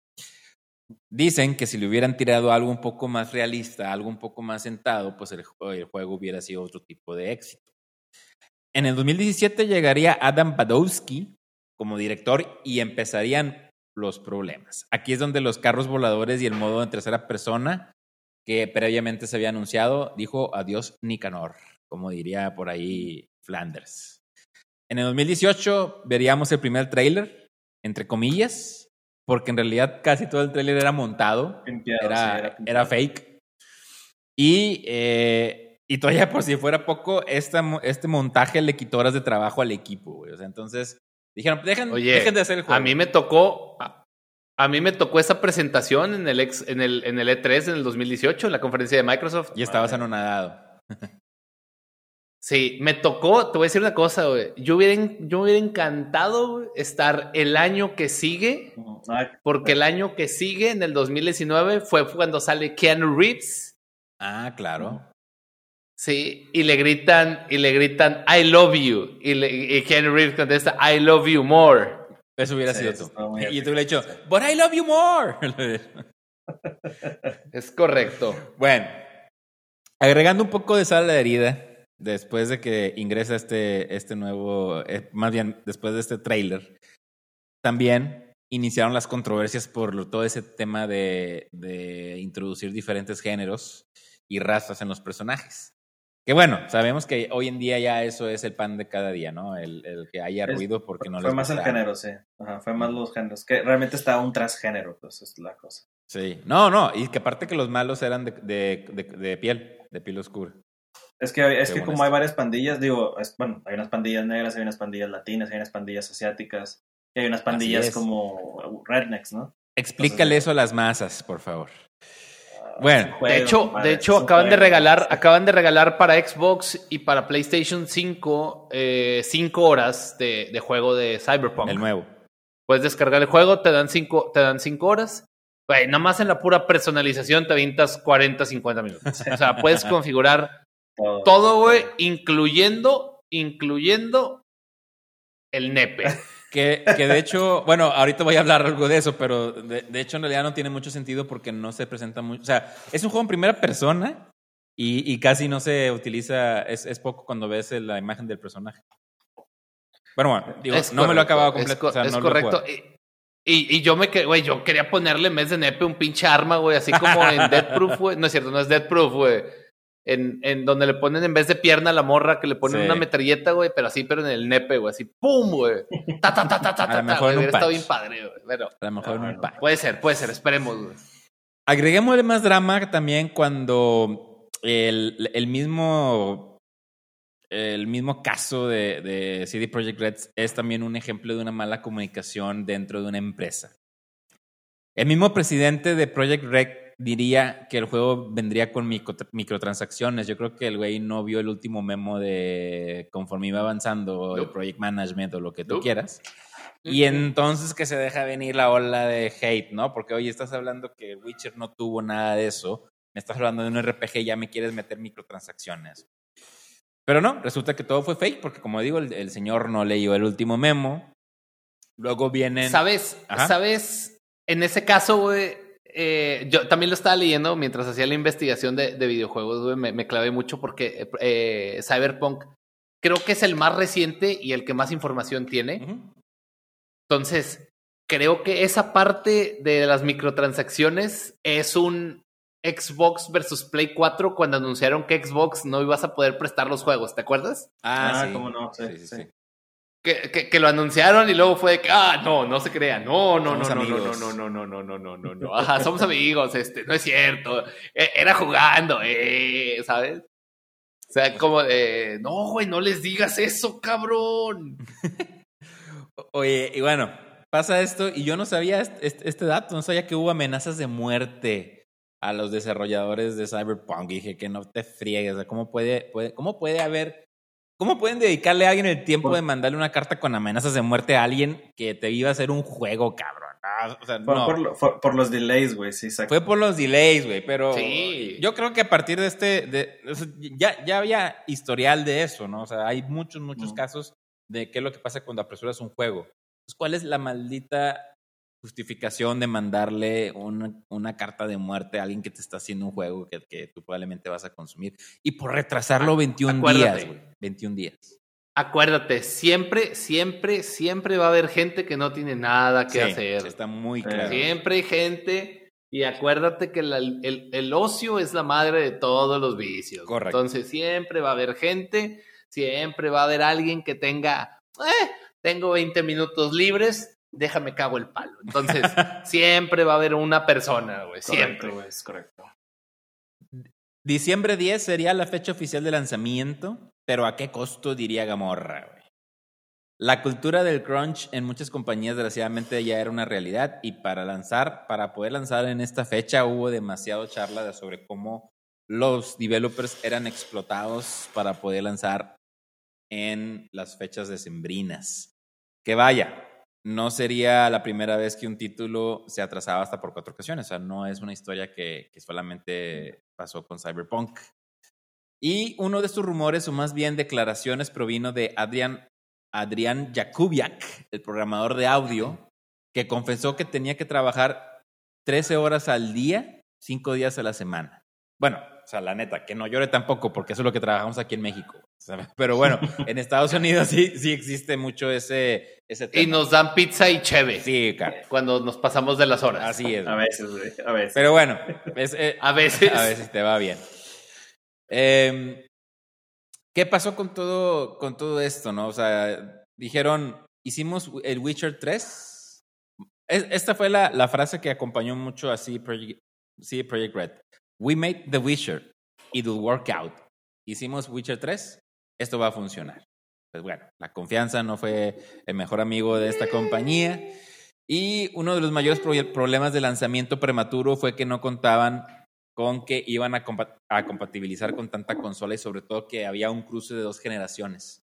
[SPEAKER 1] Dicen que si le hubieran tirado algo un poco más realista, algo un poco más sentado, pues el, juego hubiera sido otro tipo de éxito. En el 2017 llegaría Adam Badowski como director y empezarían los problemas. Aquí es donde los carros voladores y el modo en tercera persona que previamente se había anunciado, dijo adiós Nicanor, como diría por ahí Flanders. En el 2018 veríamos el primer tráiler, entre comillas, porque en realidad casi todo el tráiler era montado, era,
[SPEAKER 3] sí,
[SPEAKER 1] era,
[SPEAKER 3] pimpeado.
[SPEAKER 1] fake. Y, eh, y todavía por si fuera poco, esta, este montaje le quitó horas de trabajo al equipo, güey. O sea, entonces dijeron, dejen,
[SPEAKER 2] Oye,
[SPEAKER 1] dejen de hacer el juego.
[SPEAKER 2] A mí me tocó. A, a mí me tocó esa presentación en el, ex, en, el, en el E3 en el 2018, en la conferencia de Microsoft.
[SPEAKER 1] Y estabas anonadado.
[SPEAKER 2] Sí, me tocó, te voy a decir una cosa, güey. Yo hubiera, yo hubiera encantado estar el año que sigue, porque el año que sigue, en el 2019, fue cuando sale Keanu Reeves.
[SPEAKER 1] Ah, claro.
[SPEAKER 2] Sí, y le gritan, y le gritan, I love you. Y, le, y Keanu Reeves contesta, I love you more.
[SPEAKER 1] Eso hubiera
[SPEAKER 3] Sí,
[SPEAKER 1] sido
[SPEAKER 3] eso
[SPEAKER 1] tú. Y tú le he dicho, but I love you more.
[SPEAKER 2] Es correcto.
[SPEAKER 1] bueno, agregando un poco de sal a la herida, después de que ingresa este, este nuevo, eh, más bien después de este trailer, también iniciaron las controversias por todo ese tema de, de introducir diferentes géneros y razas en los personajes. Que bueno, sabemos que hoy en día ya eso es el pan de cada día, ¿no? El, el que haya ruido porque no
[SPEAKER 3] fue
[SPEAKER 1] les
[SPEAKER 3] más el género, sí. Ajá, fue más los géneros. Que realmente estaba un transgénero, pues es la cosa.
[SPEAKER 1] Sí, no, no, y que aparte que los malos eran de, de, de, de piel, de piel oscura.
[SPEAKER 3] Es que, es que como
[SPEAKER 1] esto.
[SPEAKER 3] hay varias pandillas, digo, es- bueno, hay unas pandillas negras, hay unas pandillas latinas, hay unas pandillas asiáticas, y hay unas pandillas como rednecks, ¿no?
[SPEAKER 1] Explícale
[SPEAKER 3] Entonces,
[SPEAKER 1] eso a las masas, por favor.
[SPEAKER 3] Ah,
[SPEAKER 1] Bueno,
[SPEAKER 3] juego,
[SPEAKER 2] De hecho, de hecho acaban de regalar, acaban de regalar para Xbox y para PlayStation 5 eh, cinco horas de, de juego de Cyberpunk.
[SPEAKER 1] el nuevo.
[SPEAKER 2] Puedes descargar el juego, te dan cinco, te dan cinco horas. Güey, nada más en la pura personalización te avientas 40, 50 minutos. O sea, puedes configurar
[SPEAKER 3] Todo.
[SPEAKER 2] todo, güey, incluyendo, incluyendo el nepe.
[SPEAKER 1] Que, que de hecho, bueno, ahorita voy a hablar algo de eso, pero de, de hecho en realidad no tiene mucho sentido porque no se presenta mucho. O sea, es un juego en primera persona y, y casi no se utiliza, es, es poco cuando ves la imagen del personaje. Pero bueno, digo,
[SPEAKER 2] Es
[SPEAKER 1] no me lo he acabado
[SPEAKER 2] es
[SPEAKER 1] completo.
[SPEAKER 2] co-
[SPEAKER 1] o sea,
[SPEAKER 2] es
[SPEAKER 1] no lo
[SPEAKER 2] correcto.
[SPEAKER 1] jugado.
[SPEAKER 2] Y, y, y yo me que- güey, yo quería ponerle en vez de nepe un pinche arma, güey, así como en Dead Proof, güey. No es cierto, no es Dead Proof, güey. En, en donde le ponen en vez de pierna a la morra, que le ponen
[SPEAKER 1] Sí.
[SPEAKER 2] una metralleta, güey, pero así, pero en el nepe, güey, así, ¡pum, güey! Ta, ta, ta, ta, ta,
[SPEAKER 1] A lo mejor
[SPEAKER 2] güey,
[SPEAKER 1] en un patch.
[SPEAKER 2] bien padre, güey. Pero
[SPEAKER 1] A lo mejor
[SPEAKER 3] Ah,
[SPEAKER 1] en un pack.
[SPEAKER 2] puede ser, puede ser, esperemos, güey.
[SPEAKER 1] Agreguémosle más drama también cuando el, el mismo el mismo caso de, de CD Projekt Red es también un ejemplo de una mala comunicación dentro de una empresa. El mismo presidente de Project Red diría que el juego vendría con micro- microtransacciones. Yo creo que el güey no vio el último memo de conforme iba avanzando el. Project Management o lo que tú
[SPEAKER 2] Nope.
[SPEAKER 1] quieras. Y entonces que se deja venir la ola de hate, ¿no? Porque, oye, estás hablando que Witcher no tuvo nada de eso. Me estás hablando de un RPG y ya me quieres meter microtransacciones. Pero no, resulta que todo fue fake porque, como digo, el, el señor no leyó el último memo. Luego vienen...
[SPEAKER 2] ¿Sabes?
[SPEAKER 1] Ajá.
[SPEAKER 2] ¿Sabes? En ese caso, güey, eh, yo también lo estaba leyendo mientras hacía la investigación de, de videojuegos, güey, me, me clavé mucho porque eh, Cyberpunk creo que es el más reciente y el que más información tiene. Entonces, creo que esa parte de las microtransacciones es un Xbox versus Play 4 cuando anunciaron que Xbox no ibas a poder prestar los juegos, ¿te acuerdas?
[SPEAKER 3] Ah,
[SPEAKER 1] sí.
[SPEAKER 3] cómo no, sí, sí.
[SPEAKER 2] Que, que, que lo anunciaron y luego fue de que, ah, no, no se crea, no, no, no, no, no, no, no, no, no, no, no, no, no, no, ajá, somos amigos, este, no es cierto, E- era jugando, eh, ¿sabes? O sea, como de, no, güey, no les digas eso, cabrón.
[SPEAKER 1] Oye, y bueno, pasa esto y yo no sabía este, este- este dato, no sabía que hubo amenazas de muerte a los desarrolladores de Cyberpunk. Y dije que no te friegues, o sea, ¿cómo puede, puede- cómo puede haber, cómo pueden dedicarle a alguien el tiempo
[SPEAKER 3] Por-
[SPEAKER 1] de mandarle una carta con amenazas de muerte a alguien que te iba a hacer un juego, cabrón? Ah, o sea,
[SPEAKER 3] Fue
[SPEAKER 1] no.
[SPEAKER 3] por, lo- por los delays, güey, sí, exacto.
[SPEAKER 1] Fue por los delays, güey, pero
[SPEAKER 2] Sí.
[SPEAKER 1] yo creo que a partir de este, de, o sea, ya, ya había historial de eso, ¿no? O sea, hay muchos, muchos
[SPEAKER 3] Mm.
[SPEAKER 1] casos de qué es lo que pasa cuando apresuras un juego. Entonces, ¿cuál es la maldita justificación de mandarle una, una carta de muerte a alguien que te está haciendo un juego que, que tú probablemente vas a consumir? Y por retrasarlo 21
[SPEAKER 2] acuérdate.
[SPEAKER 1] días, güey. 21 días.
[SPEAKER 2] Acuérdate, siempre, siempre, siempre va a haber gente que no tiene nada que
[SPEAKER 1] Sí,
[SPEAKER 2] hacer.
[SPEAKER 1] Está muy claro.
[SPEAKER 2] Siempre hay gente. Y acuérdate que la- el, el ocio es la madre de todos los vicios.
[SPEAKER 1] Correcto.
[SPEAKER 2] Entonces siempre va a haber gente, siempre va a haber alguien que tenga, eh, tengo 20 minutos libres, déjame cago el palo. Entonces siempre va a haber una persona, güey, siempre.
[SPEAKER 3] Correcto, güey, es correcto.
[SPEAKER 1] Diciembre 10 sería la fecha oficial de lanzamiento, pero ¿a qué costo diría Gamorra? güey? La cultura del crunch en muchas compañías desgraciadamente ya era una realidad y para lanzar, para poder lanzar en esta fecha hubo demasiado charla de- sobre cómo los developers eran explotados para poder lanzar en las fechas decembrinas. Que vaya, no sería la primera vez que un título se atrasaba hasta por cuatro ocasiones. O sea, no es una historia que, solamente pasó con Cyberpunk. Y uno de estos rumores, o más bien declaraciones, provino de Adrian, Adrián Jakubiak, el programador de audio, que confesó que tenía que trabajar 13 horas al día, 5 días a la semana. Bueno, o sea, la neta, que no llore tampoco, porque eso es lo que trabajamos aquí en México. Pero bueno, en Estados Unidos sí, sí existe mucho ese, ese tema.
[SPEAKER 2] Y nos dan pizza y cheve
[SPEAKER 1] Sí, claro.
[SPEAKER 2] cuando nos pasamos de las horas.
[SPEAKER 1] Así es.
[SPEAKER 3] A veces, güey, a veces.
[SPEAKER 1] Pero bueno, es, eh,
[SPEAKER 2] A veces.
[SPEAKER 1] a veces te va bien. Em, ¿Qué pasó con todo, con todo esto, no? O sea, dijeron, hicimos el Witcher 3. Es- Esta fue la, la frase que acompañó mucho a CD Projekt, CD Projekt Red. We made The Witcher. It will work out. Hicimos Witcher 3. Esto va a funcionar. Pues bueno, la confianza no fue el mejor amigo de esta compañía. Y uno de los mayores pro- problemas de lanzamiento prematuro fue que no contaban con que iban a, compa- a compatibilizar con tanta consola y sobre todo que había un cruce de dos generaciones.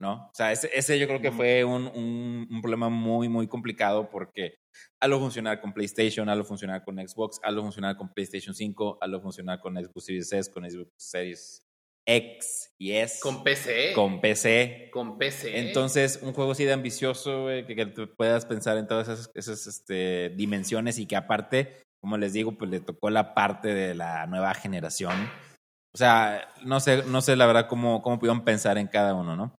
[SPEAKER 1] ¿No? O sea, ese, ese yo creo que fue un, un- un problema muy, muy complicado porque a lo funcionar con PlayStation, a lo funcionar con Xbox, a lo funcionar con PlayStation 5, a lo funcionar con Xbox Series S, con Xbox Series X y S,
[SPEAKER 2] Con PC.
[SPEAKER 1] con PC.
[SPEAKER 2] Con PC.
[SPEAKER 1] Entonces, un juego así de ambicioso, güey, que, que tú puedas pensar en todas esas, esas, este, dimensiones y que aparte, como les digo, pues le tocó la parte de la nueva generación. O sea, no sé, no sé la verdad cómo, cómo pudieron pensar en cada uno, ¿no?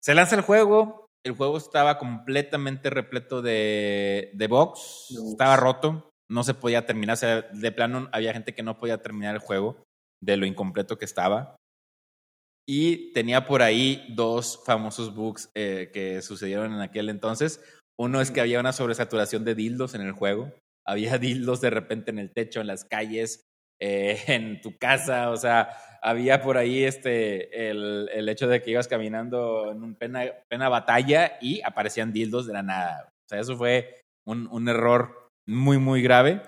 [SPEAKER 1] Se lanza el juego, el juego estaba completamente repleto de, de bugs,
[SPEAKER 3] bugs.
[SPEAKER 1] estaba roto, no se podía terminar, o sea, de plano había gente que no podía terminar el juego de lo incompleto que estaba. Y tenía por ahí dos famosos bugs eh, que sucedieron en aquel entonces. Uno es que había una sobresaturación de dildos en el juego. Había dildos de repente en el techo, en las calles, eh, en tu casa. O sea, había por ahí este, el, el hecho de que ibas caminando en un pena, pena batalla y aparecían dildos de la nada. O sea, eso fue un, un error muy, muy grave.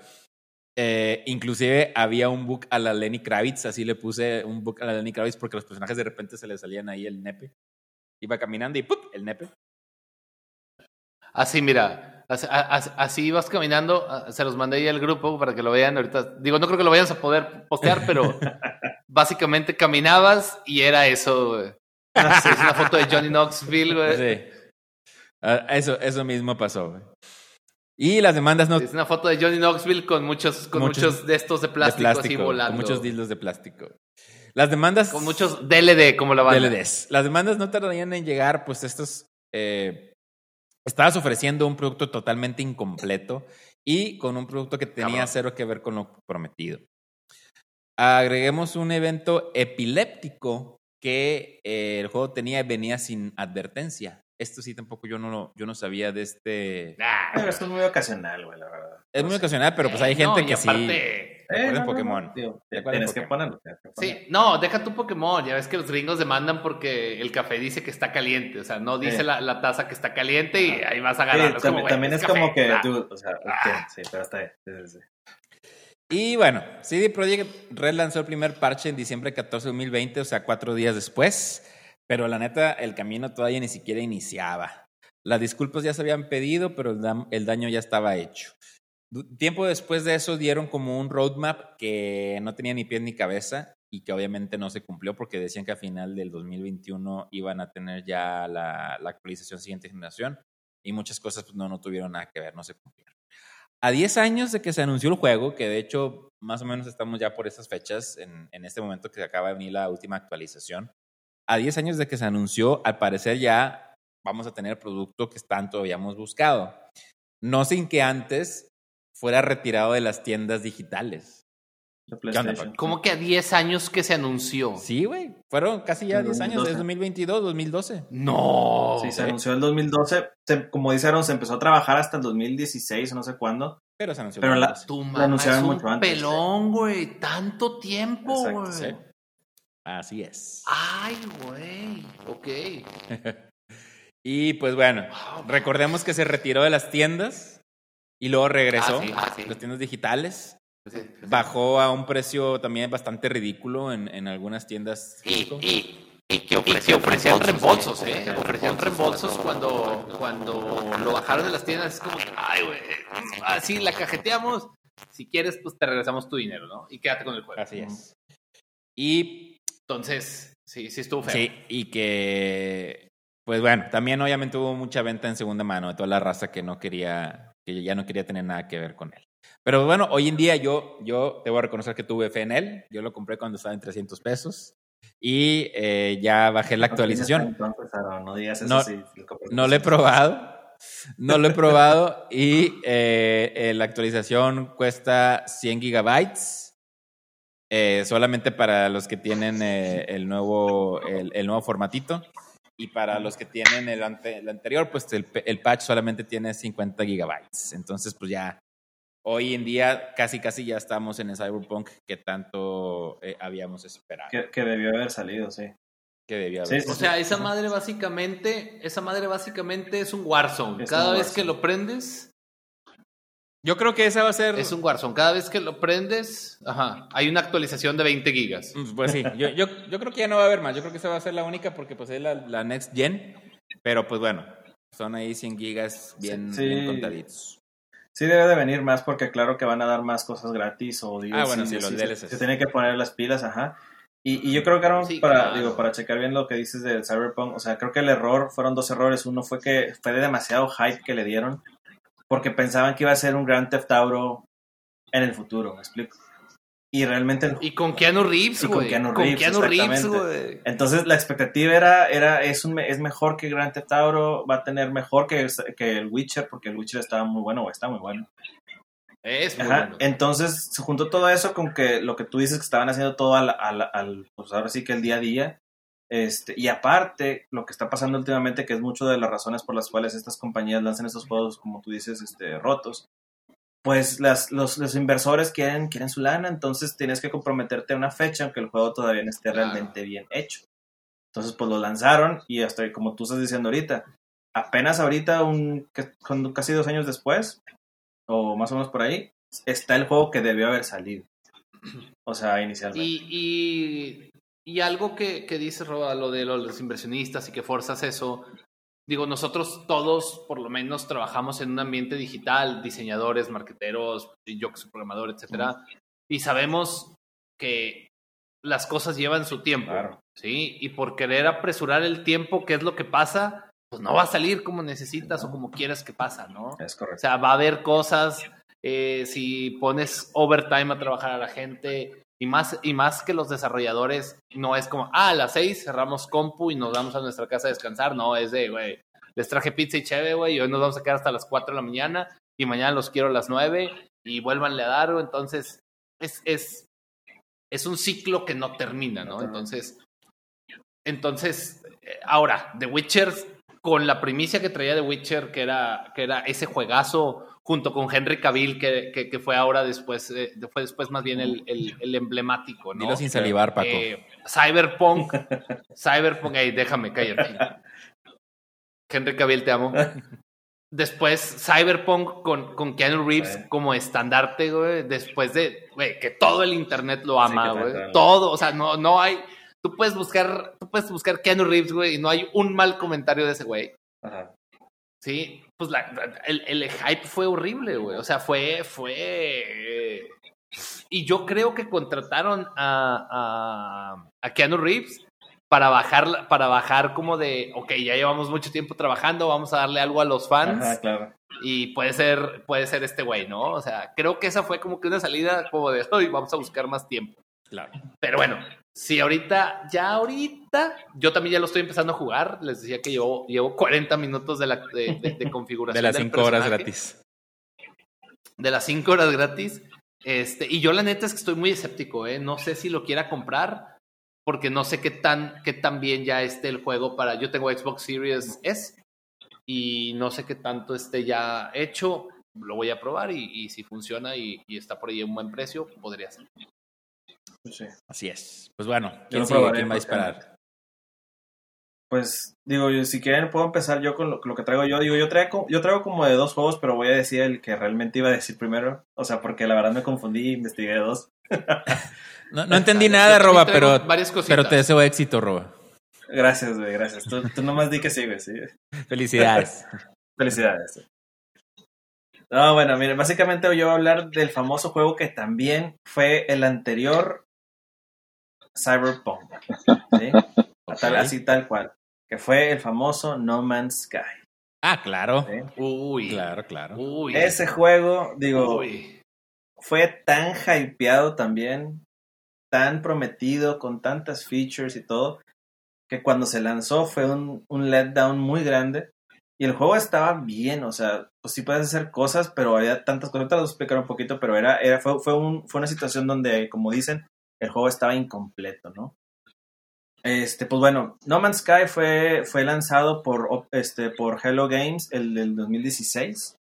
[SPEAKER 1] Eh, inclusive había un book a la Lenny Kravitz, así le puse un book a la Lenny Kravitz porque los personajes de repente se le salían ahí el nepe. Iba caminando y ¡pup! el nepe.
[SPEAKER 2] Así, mira. Así, ibas caminando. ah, Se los mandé ahí al grupo para que lo vean ahorita. Digo, no creo que lo vayas a poder postear, pero básicamente caminabas y era eso. güey. Es una foto de Johnny Knoxville, güey.
[SPEAKER 1] Sí. Ah, eso, eso mismo pasó. güey. Y las demandas no
[SPEAKER 2] Es una foto de Johnny Knoxville con muchos, con
[SPEAKER 1] Muchos
[SPEAKER 2] muchos, de estos de
[SPEAKER 1] de
[SPEAKER 2] plástico, así
[SPEAKER 1] plástico,
[SPEAKER 2] volando.
[SPEAKER 1] con muchos dildos de plástico. Las demandas
[SPEAKER 2] Con muchos DLD, como la banda.
[SPEAKER 1] DLDs. Las demandas no tardarían en llegar, pues estos eh, estabas ofreciendo un producto totalmente incompleto y con un producto que tenía
[SPEAKER 2] Cabrón.
[SPEAKER 1] cero que ver con lo prometido. Agreguemos un evento epiléptico que eh, el juego tenía y venía sin advertencia. Esto sí tampoco yo no lo- yo no sabía de este.
[SPEAKER 2] Ah,
[SPEAKER 3] Pero esto es muy ocasional, güey, la verdad.
[SPEAKER 1] Es muy ocasional, pero pues hay
[SPEAKER 2] eh,
[SPEAKER 1] gente
[SPEAKER 2] no, y
[SPEAKER 1] que sí.
[SPEAKER 2] aparte-
[SPEAKER 1] Recuerden
[SPEAKER 3] no, no, no,
[SPEAKER 1] Pokémon.
[SPEAKER 3] digo,
[SPEAKER 1] Recuerden
[SPEAKER 3] Tienes que
[SPEAKER 1] Pokémon.
[SPEAKER 3] ponerlo. tienes que ponerlo.
[SPEAKER 2] Sí, no, deja tu Pokémon. Ya ves que los gringos demandan porque el café dice que está caliente. O sea, no dice
[SPEAKER 3] Sí.
[SPEAKER 2] la, la taza que está caliente y ahí vas a
[SPEAKER 3] Sí,
[SPEAKER 2] agarrarlo. Como,
[SPEAKER 3] también, también es
[SPEAKER 2] café,
[SPEAKER 3] como que,
[SPEAKER 2] ah.
[SPEAKER 3] dude, o sea,
[SPEAKER 2] Ah.
[SPEAKER 3] sí, pero está bien. Sí, sí, sí.
[SPEAKER 1] Y bueno, CD Projekt Red lanzó el primer parche en diciembre 14 de 2020, o sea, cuatro días después. Pero la neta, el camino todavía ni siquiera iniciaba. Las disculpas ya se habían pedido, pero el, daño ya estaba hecho. Tiempo después de eso dieron como un roadmap que no tenía ni pies ni cabeza y que obviamente no se cumplió porque decían que a final del 2021 iban a tener ya la, actualización siguiente generación y muchas cosas pues, no, no tuvieron nada que ver, no se cumplieron. A 10 años de que se anunció el juego, que de hecho más o menos estamos ya por esas fechas, en, en este momento que acaba de venir la última actualización, a 10 años de que se anunció, al parecer ya vamos a tener producto que tanto habíamos buscado. No sin que antes fuera retirado de las tiendas digitales.
[SPEAKER 2] ¿Cómo que a 10 años que se anunció?
[SPEAKER 1] Sí, güey. Fueron casi ya
[SPEAKER 3] En
[SPEAKER 1] 10 años, es
[SPEAKER 3] 2012.
[SPEAKER 1] 2022, 2012.
[SPEAKER 2] No.
[SPEAKER 3] Sí, se anunció en 2012. Se- como dijeron, se empezó a trabajar hasta el 2016 o no sé cuándo.
[SPEAKER 1] Pero se anunció.
[SPEAKER 3] Pero
[SPEAKER 1] en
[SPEAKER 3] la-
[SPEAKER 1] 2012.
[SPEAKER 2] Tu
[SPEAKER 3] Lo
[SPEAKER 2] mamá es
[SPEAKER 3] anunciaron
[SPEAKER 2] un
[SPEAKER 3] mucho antes,
[SPEAKER 2] pelón, güey. Tanto tiempo, güey.
[SPEAKER 1] Sí. Así es.
[SPEAKER 2] Ay, güey. Ok.
[SPEAKER 1] Y pues bueno, recordemos que se retiró de las tiendas y luego regresó
[SPEAKER 2] Ah, sí, ah, sí.
[SPEAKER 1] las tiendas digitales.
[SPEAKER 2] Sí, sí.
[SPEAKER 1] Bajó a un precio también bastante ridículo en, en algunas tiendas.
[SPEAKER 2] Y, y, y que ofrecían, ofrecían reembolsos, ¿eh? Ofrecían reembolsos cuando, cuando lo bajaron de las tiendas. Es como, que, ay, güey, así la cajeteamos. Si quieres, pues te regresamos tu dinero, ¿no? Y quédate con el juego.
[SPEAKER 1] Así es. Y
[SPEAKER 2] Entonces, sí, sí estuvo feo.
[SPEAKER 1] sí, y que pues bueno, también obviamente hubo mucha venta en segunda mano de toda la raza que no quería, que ya no quería tener nada que ver con él. Pero bueno, hoy en día yo, yo debo reconocer que tuve fe en él. Yo lo compré cuando estaba en 300 pesos y eh, ya bajé la actualización.
[SPEAKER 3] Entonces, Aaron, no digas eso
[SPEAKER 1] No-
[SPEAKER 3] si.
[SPEAKER 1] No lo he probado. No lo he probado y eh, eh, la actualización cuesta 100 gigabytes. Eh, solamente para los que tienen eh, el, nuevo, el, el nuevo formatito. Y para los que tienen el, ante- el anterior, pues el, el patch solamente tiene 50 gigabytes. Entonces, pues ya, hoy en día casi casi ya estamos en el Cyberpunk que tanto eh, habíamos esperado.
[SPEAKER 3] Que, que debió haber salido, sí.
[SPEAKER 1] Que
[SPEAKER 3] Sí,
[SPEAKER 1] haber.
[SPEAKER 3] sí,
[SPEAKER 2] O sea, esa madre básicamente, esa madre básicamente es un Warzone.
[SPEAKER 3] Es
[SPEAKER 2] Cada
[SPEAKER 3] un
[SPEAKER 2] vez
[SPEAKER 3] Warzone.
[SPEAKER 2] que lo prendes,
[SPEAKER 1] Yo creo que esa va a ser...
[SPEAKER 2] es un Warzone. Cada vez que lo prendes, ajá, hay una actualización de 20 gigas.
[SPEAKER 1] Mm, Pues sí, yo, yo, yo creo que ya no va a haber más. Yo creo que esa va a ser la única porque pues es la, la next gen. Pero pues bueno, son ahí 100 gigas bien,
[SPEAKER 3] Sí.
[SPEAKER 1] bien contaditos.
[SPEAKER 3] Sí debe de venir más porque claro que van a dar más cosas gratis o digo,
[SPEAKER 1] Ah, bueno, sí, los
[SPEAKER 3] se-
[SPEAKER 1] DLCs.
[SPEAKER 3] Se, tienen que poner las pilas, ajá. Y, y yo creo que Aaron,
[SPEAKER 2] Sí,
[SPEAKER 3] para,
[SPEAKER 2] claro.
[SPEAKER 3] digo, para checar bien lo que dices del Cyberpunk, o sea, creo que el error fueron dos errores. Uno fue que fue de demasiado hype que le dieron porque pensaban que iba a ser un Grand Theft Auto en el futuro, ¿me explico? Y realmente
[SPEAKER 2] Y con Keanu Reeves,
[SPEAKER 3] Y con. Keanu Reeves,
[SPEAKER 2] güey.
[SPEAKER 3] Entonces la expectativa era, era es, un, es mejor que Grand Theft Auto, va a tener mejor que, que el Witcher, porque el Witcher estaba muy bueno o está muy bueno.
[SPEAKER 2] Es muy bueno.
[SPEAKER 3] Entonces se juntó todo eso con que lo que tú dices que estaban haciendo todo al, al, al, pues ahora sí que el día a día. Este, y aparte, lo que está pasando últimamente, que es mucho de las razones por las cuales estas compañías lanzan estos juegos, como tú dices, este, rotos, pues las, los, los inversores quieren, quieren su lana, entonces tienes que comprometerte a una fecha aunque el juego todavía no esté
[SPEAKER 2] Claro.
[SPEAKER 3] realmente bien hecho. Entonces, pues lo lanzaron y hasta como tú estás diciendo ahorita, apenas ahorita, un, casi dos años después, o más o menos por ahí, está el juego que debió haber salido. O sea, inicialmente.
[SPEAKER 2] Y, y, y algo que, que dice Roba, lo de los inversionistas y que forzas eso. Digo, nosotros todos, por lo menos, trabajamos en un ambiente digital, diseñadores, marqueteros, yo que soy programador, etcétera, y sabemos que las cosas llevan su tiempo,
[SPEAKER 3] Claro.
[SPEAKER 2] ¿sí? Y por querer apresurar el tiempo, ¿qué es lo que pasa? Pues no va a salir como necesitas o como quieres que pasa, ¿no?
[SPEAKER 3] Es
[SPEAKER 2] O
[SPEAKER 3] correcto.
[SPEAKER 2] sea, va a haber cosas, eh, si pones overtime a trabajar a la gente, y más, y más que los desarrolladores, no es como, ah, a las seis cerramos compu y nos vamos a nuestra casa a descansar, no, es de, güey, les traje pizza y cheve, güey, y hoy nos vamos a quedar hasta las cuatro de la mañana, y mañana los quiero a las nueve, y vuélvanle a dar, entonces, es, es, es un ciclo que no termina, ¿no? Entonces, entonces, eh, ahora, The Witcher, con la primicia que traía The Witcher, que era, que era ese juegazo junto con Henry Cavill, que, que, que fue ahora después, eh, fue después más bien el, el, el emblemático, ¿no?
[SPEAKER 1] Dilo sin salivar, Paco.
[SPEAKER 2] Eh, Cyberpunk, Cyberpunk, ey, déjame, cállate. Henry Cavill, te amo. Después Cyberpunk con, con Keanu Reeves
[SPEAKER 3] Sí.
[SPEAKER 2] como estandarte, güey. Después de, güey, que todo el internet lo ama, güey.
[SPEAKER 3] tal, tal.
[SPEAKER 2] todo, o sea, no, no hay. Tú puedes buscar, tú puedes buscar Keanu Reeves, güey, y no hay un mal comentario de ese güey.
[SPEAKER 3] Ajá.
[SPEAKER 2] Sí, pues la, el, el hype fue horrible, güey. O sea, fue, fue. Y yo creo que contrataron a, a, a Keanu Reeves para bajar, para bajar como de, ok, ya llevamos mucho tiempo trabajando, vamos a darle algo a los fans
[SPEAKER 3] Ajá, claro.
[SPEAKER 2] y puede ser, puede ser este güey, ¿no? O sea, creo que esa fue como que una salida como de, hoy vamos a buscar más tiempo.
[SPEAKER 1] Claro.
[SPEAKER 2] Pero bueno, Sí, ahorita, ya ahorita, yo también ya lo estoy empezando a jugar. Les decía que yo llevo 40 minutos de, la, de, de- de configuración.
[SPEAKER 1] De las
[SPEAKER 2] del
[SPEAKER 1] 5 horas gratis.
[SPEAKER 2] De las 5 horas gratis. Este, y yo la neta es que estoy muy escéptico, ¿eh? No sé si lo quiera comprar, porque no sé qué tan, qué tan bien ya esté el juego para. Yo tengo Xbox Series S y no sé qué tanto esté ya hecho. Lo voy a probar y, y si funciona y, y está por ahí a un buen precio, podría ser.
[SPEAKER 3] Pues sí.
[SPEAKER 1] Así es. Pues bueno,
[SPEAKER 3] Yo
[SPEAKER 1] ¿quién
[SPEAKER 3] lo
[SPEAKER 1] sigue? ¿Quién va a disparar?
[SPEAKER 3] Pues digo, yo, si quieren puedo empezar yo con lo, lo que traigo yo. Digo, yo traigo, yo traigo como de dos juegos, pero voy a decir el que realmente iba a decir primero. O sea, porque la verdad me confundí y investigué dos.
[SPEAKER 1] No, no entendí nada, Roba, pero,
[SPEAKER 2] varias cositas.
[SPEAKER 1] pero te deseo éxito, Roba.
[SPEAKER 3] Gracias, güey, gracias. Tú, tú nomás di que sí, güey, sí.
[SPEAKER 1] Felicidades.
[SPEAKER 3] Felicidades. No, bueno, miren, básicamente yo voy a hablar del famoso juego que también fue el anterior Cyberpunk. ¿sí? Tal-
[SPEAKER 1] Ok.
[SPEAKER 3] así tal cual. Que fue el famoso No Man's Sky.
[SPEAKER 1] Ah, claro.
[SPEAKER 3] ¿sí?
[SPEAKER 2] Uy.
[SPEAKER 1] Claro, claro.
[SPEAKER 2] Uy.
[SPEAKER 3] Ese juego, digo,
[SPEAKER 2] Uy.
[SPEAKER 3] fue tan hypeado también, tan prometido, con tantas features y todo, que cuando se lanzó fue un, un letdown muy grande. Y el juego estaba bien, o sea, pues sí puedes hacer cosas, pero había tantas cosas. Voy a explicar un poquito, pero era, era fue, fue, un, fue una situación donde, como dicen, el juego estaba incompleto, ¿no? Este, pues bueno, No Man's Sky fue, fue lanzado por, este, por Hello Games el del 2016.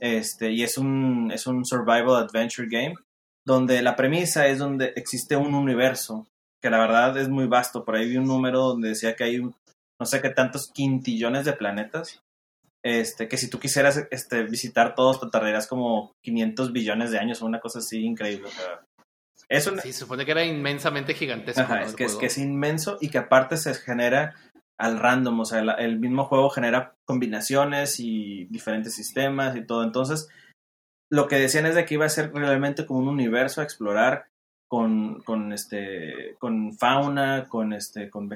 [SPEAKER 3] Este, y es un, es un survival adventure game donde la premisa es donde existe un universo que la verdad es muy vasto. Por ahí vi un número donde decía que hay no sé qué tantos quintillones de planetas. Este, que si tú quisieras este, visitar todos, te tardarías como 500 billones de años o una cosa así increíble. o sea, es una,
[SPEAKER 2] Sí, se supone que era inmensamente gigantesco.
[SPEAKER 3] Ajá,
[SPEAKER 2] ¿no?
[SPEAKER 3] es que, es
[SPEAKER 2] juego.
[SPEAKER 3] que es inmenso y que aparte se genera al random, o sea, el, el mismo juego genera combinaciones y diferentes sistemas y todo. Entonces, lo que decían es de que iba a ser realmente como un universo a explorar con, con este con fauna, con este con,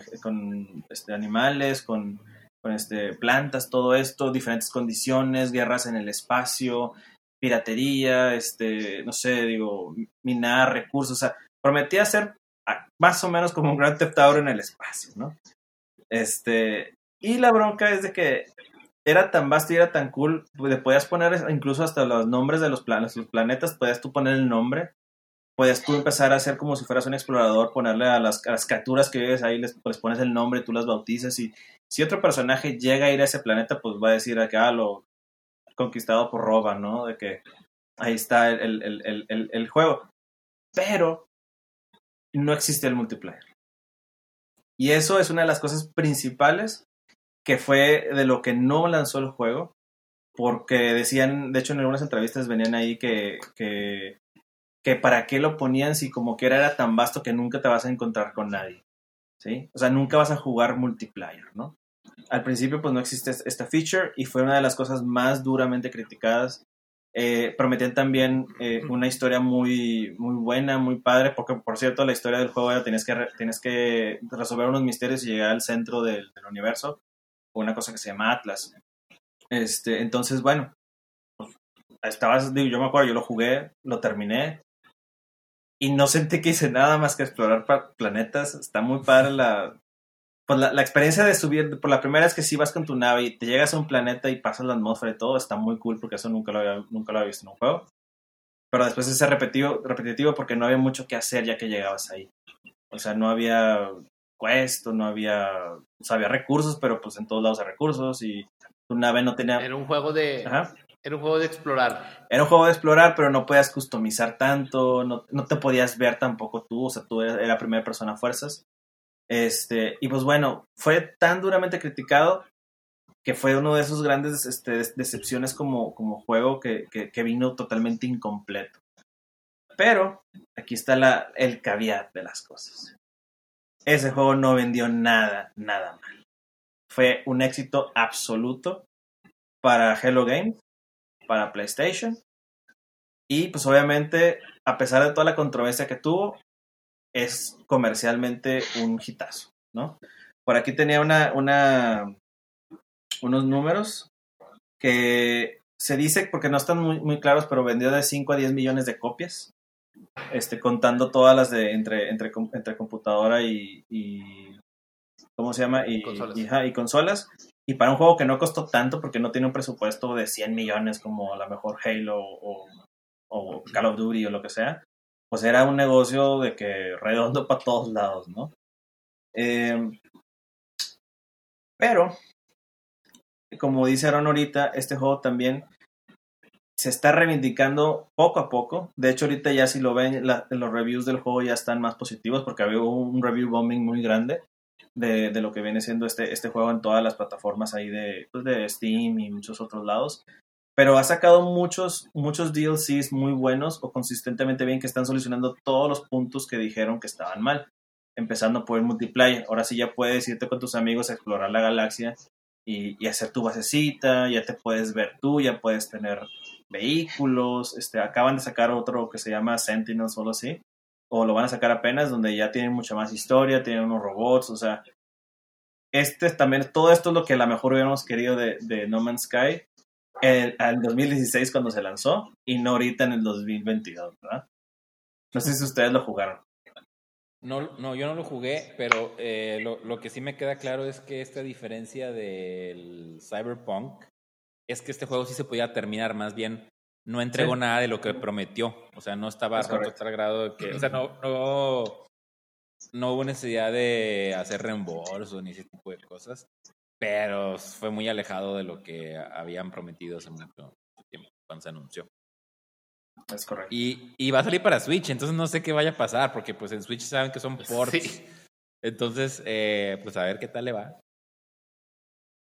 [SPEAKER 3] este animales, con, con este plantas, todo esto, diferentes condiciones, guerras en el espacio, piratería, este, no sé, digo, minar recursos, o sea, prometía ser ah, más o menos como un Grand Theft en el espacio, ¿no? Este, y la bronca es de que era tan vasto y era tan cool, le podías poner incluso hasta los nombres de los, los planetas, podías tú poner el nombre, podías tú empezar a hacer como si fueras un explorador, ponerle a las, a criaturas que vives ahí, les, les pones el nombre, tú las bautizas y si otro personaje llega a ir a ese planeta, pues va a decir acá lo conquistado por Roba, ¿no? De que ahí está el, el, el, el, juego. Pero no existe el multiplayer. Y eso es una de las cosas principales que fue de lo que no lanzó el juego. Porque decían, de hecho en algunas entrevistas venían ahí que, que, que para qué lo ponían si como que era, era tan vasto que nunca te vas a encontrar con nadie. ¿Sí? O sea, nunca vas a jugar multiplayer, ¿no? Al principio pues no existe esta feature y fue una de las cosas más duramente criticadas eh, prometían también eh, una historia muy, muy buena, muy padre, porque por cierto la historia del juego era tienes que, re- tienes que resolver unos misterios y llegar al centro del, del universo, una cosa que se llama Atlas. Este, entonces, bueno, pues, estabas, digo, yo me acuerdo, yo lo jugué, lo terminé y no sentí que hice nada más que explorar planetas. Está muy padre la, pues la, la experiencia de subir, por la primera vez que sí vas con tu nave y te llegas a un planeta y pasas la atmósfera y todo, está muy cool porque eso nunca lo había, nunca lo había visto en un juego. Pero después es repetitivo, repetitivo porque no había mucho que hacer ya que llegabas ahí. O sea, no había quest, o no había, o sea, había recursos, pero pues en todos lados hay recursos y tu nave no tenía...
[SPEAKER 2] Era un juego de.
[SPEAKER 3] Ajá.
[SPEAKER 2] Era un juego de explorar.
[SPEAKER 3] Era un juego de explorar, pero no podías customizar tanto, no, no te podías ver tampoco tú, o sea, tú eras- era primera persona a fuerzas. Este, y pues bueno, fue tan duramente criticado que fue uno de esos grandes este, decepciones como, como juego que, que, vino totalmente incompleto. Pero aquí está la, el caveat de las cosas. Ese juego no vendió nada, nada mal. Fue un éxito absoluto para Hello Games, para PlayStation. Y pues obviamente, a pesar de toda la controversia que tuvo, es comercialmente un hitazo, ¿no? Por aquí tenía una, una, unos números que se dice, porque no están muy, muy claros, pero vendió de 5 a 10 millones de copias. este, contando todas las de entre, entre, entre computadora y, y- ¿cómo se llama? Y
[SPEAKER 2] Consolas.
[SPEAKER 3] y consolas. Y para un juego que no costó tanto porque no tiene un presupuesto de 100 millones como a lo mejor Halo o, o Call of Duty o lo que sea, pues era un negocio de que redondo para todos lados, ¿no? Eh, pero, como dice Aaron ahorita, este juego también se está reivindicando poco a poco. De hecho, ahorita ya si lo ven, los reviews del juego ya están más positivos porque había un review bombing muy grande de, de lo que viene siendo este, este juego en todas las plataformas ahí de, pues, de Steam y muchos otros lados. Pero ha sacado muchos, muchos DLCs muy buenos o consistentemente bien que están solucionando todos los puntos que dijeron que estaban mal. Empezando por el multiplayer. Ahora sí ya puedes irte con tus amigos a explorar la galaxia y, hacer tu basecita, ya te puedes ver tú, ya puedes tener vehículos, este, acaban de sacar otro que se llama Sentinel, solo así, o lo van a sacar apenas, donde ya tienen mucha más historia, tienen unos robots, o sea, este también, todo esto es lo que a lo mejor hubiéramos querido de, de No Man's Sky en el 2016 cuando se lanzó, y no ahorita en el 2022, ¿verdad? No sé si ustedes lo jugaron.
[SPEAKER 1] No, no, yo no lo jugué, pero eh, lo, lo que sí me queda claro es que esta diferencia del Cyberpunk es que este juego sí se podía terminar, más bien no entregó
[SPEAKER 3] Sí.
[SPEAKER 1] nada de lo que prometió. O sea, no estaba
[SPEAKER 3] Es
[SPEAKER 1] roto el grado de que. O sea, no, no, no hubo necesidad de hacer reembolso ni ese tipo de cosas. Pero fue muy alejado de lo que habían prometido hace mucho tiempo cuando se anunció.
[SPEAKER 3] Es correcto.
[SPEAKER 1] Y, y va a salir para Switch, entonces no sé qué vaya a pasar, porque pues en Switch saben que son ports.
[SPEAKER 2] Sí.
[SPEAKER 1] Entonces, eh, pues a ver qué tal le va.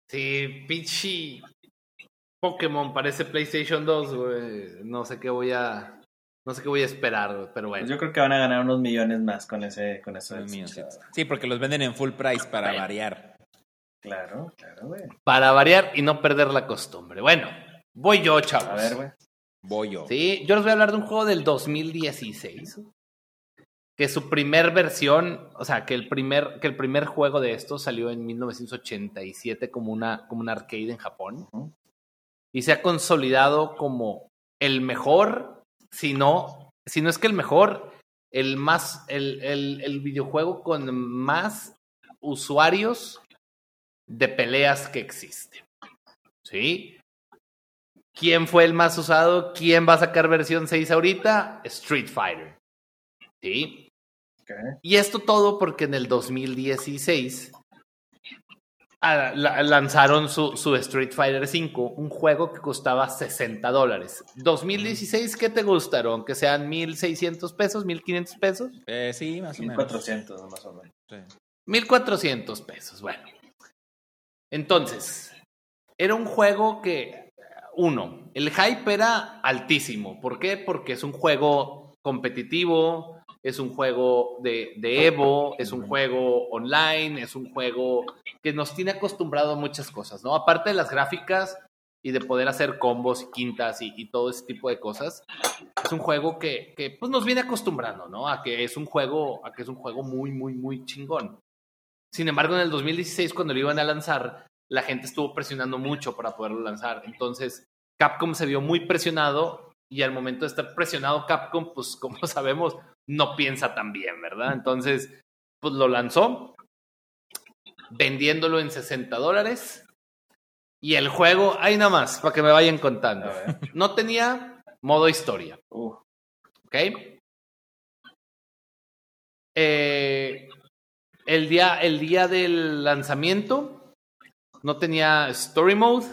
[SPEAKER 2] Sí, pinche Pokémon parece PlayStation 2, güey. No sé qué voy a. No sé qué voy a esperar, güey, pero bueno.
[SPEAKER 3] Yo creo que van a ganar unos millones más con ese, con eso.
[SPEAKER 1] Sí. Porque los venden en full price para variar.
[SPEAKER 3] Claro, claro, güey.
[SPEAKER 2] Para variar y no perder la costumbre. Bueno, voy yo, chavos.
[SPEAKER 3] A ver, güey.
[SPEAKER 1] Voy yo.
[SPEAKER 2] Sí, yo les voy a hablar de un juego del 2016. Que su primer versión, o sea, que el primer, que el primer juego de esto salió en 1987 como una, como un arcade en Japón. Y se ha consolidado como el mejor, si no, si no es que el mejor, el más, el, el, el videojuego con más usuarios de peleas que existe. ¿Sí? ¿Quién fue el más usado? ¿Quién va a sacar versión 6 ahorita? Street Fighter. ¿Sí?
[SPEAKER 3] Ok.
[SPEAKER 2] Y esto todo porque en el 2016 ah, la- lanzaron su, su Street Fighter 5, un juego que costaba 60 dólares. 2016, ¿qué te gustaron? ¿Que sean 1.600 pesos, 1.500 pesos?
[SPEAKER 1] Eh, sí, más o menos.
[SPEAKER 3] 1400 más o menos.
[SPEAKER 1] Sí.
[SPEAKER 2] 1400 pesos, bueno. Entonces, era un juego que, uno, el hype era altísimo. ¿Por qué? Porque es un juego competitivo, es un juego de, de Evo, es un juego online, es un juego que nos tiene acostumbrado a muchas cosas, ¿no? Aparte de las gráficas y de poder hacer combos y quintas y, y todo ese tipo de cosas, es un juego que, que, pues nos viene acostumbrando, ¿no? A que es un juego, a que es un juego muy, muy, muy chingón. Sin embargo, en el 2016, cuando lo iban a lanzar, la gente estuvo presionando mucho para poderlo lanzar. Entonces, Capcom se vio muy presionado y al momento de estar presionado Capcom, pues como sabemos, no piensa tan bien, ¿verdad? Entonces, pues lo lanzó, vendiéndolo en 60 dólares. Y el juego, ahí nada más, para que me vayan contando. No tenía modo historia.
[SPEAKER 3] Uh,
[SPEAKER 2] ¿Ok? Eh, el, día, el día del lanzamiento no tenía Story Mode,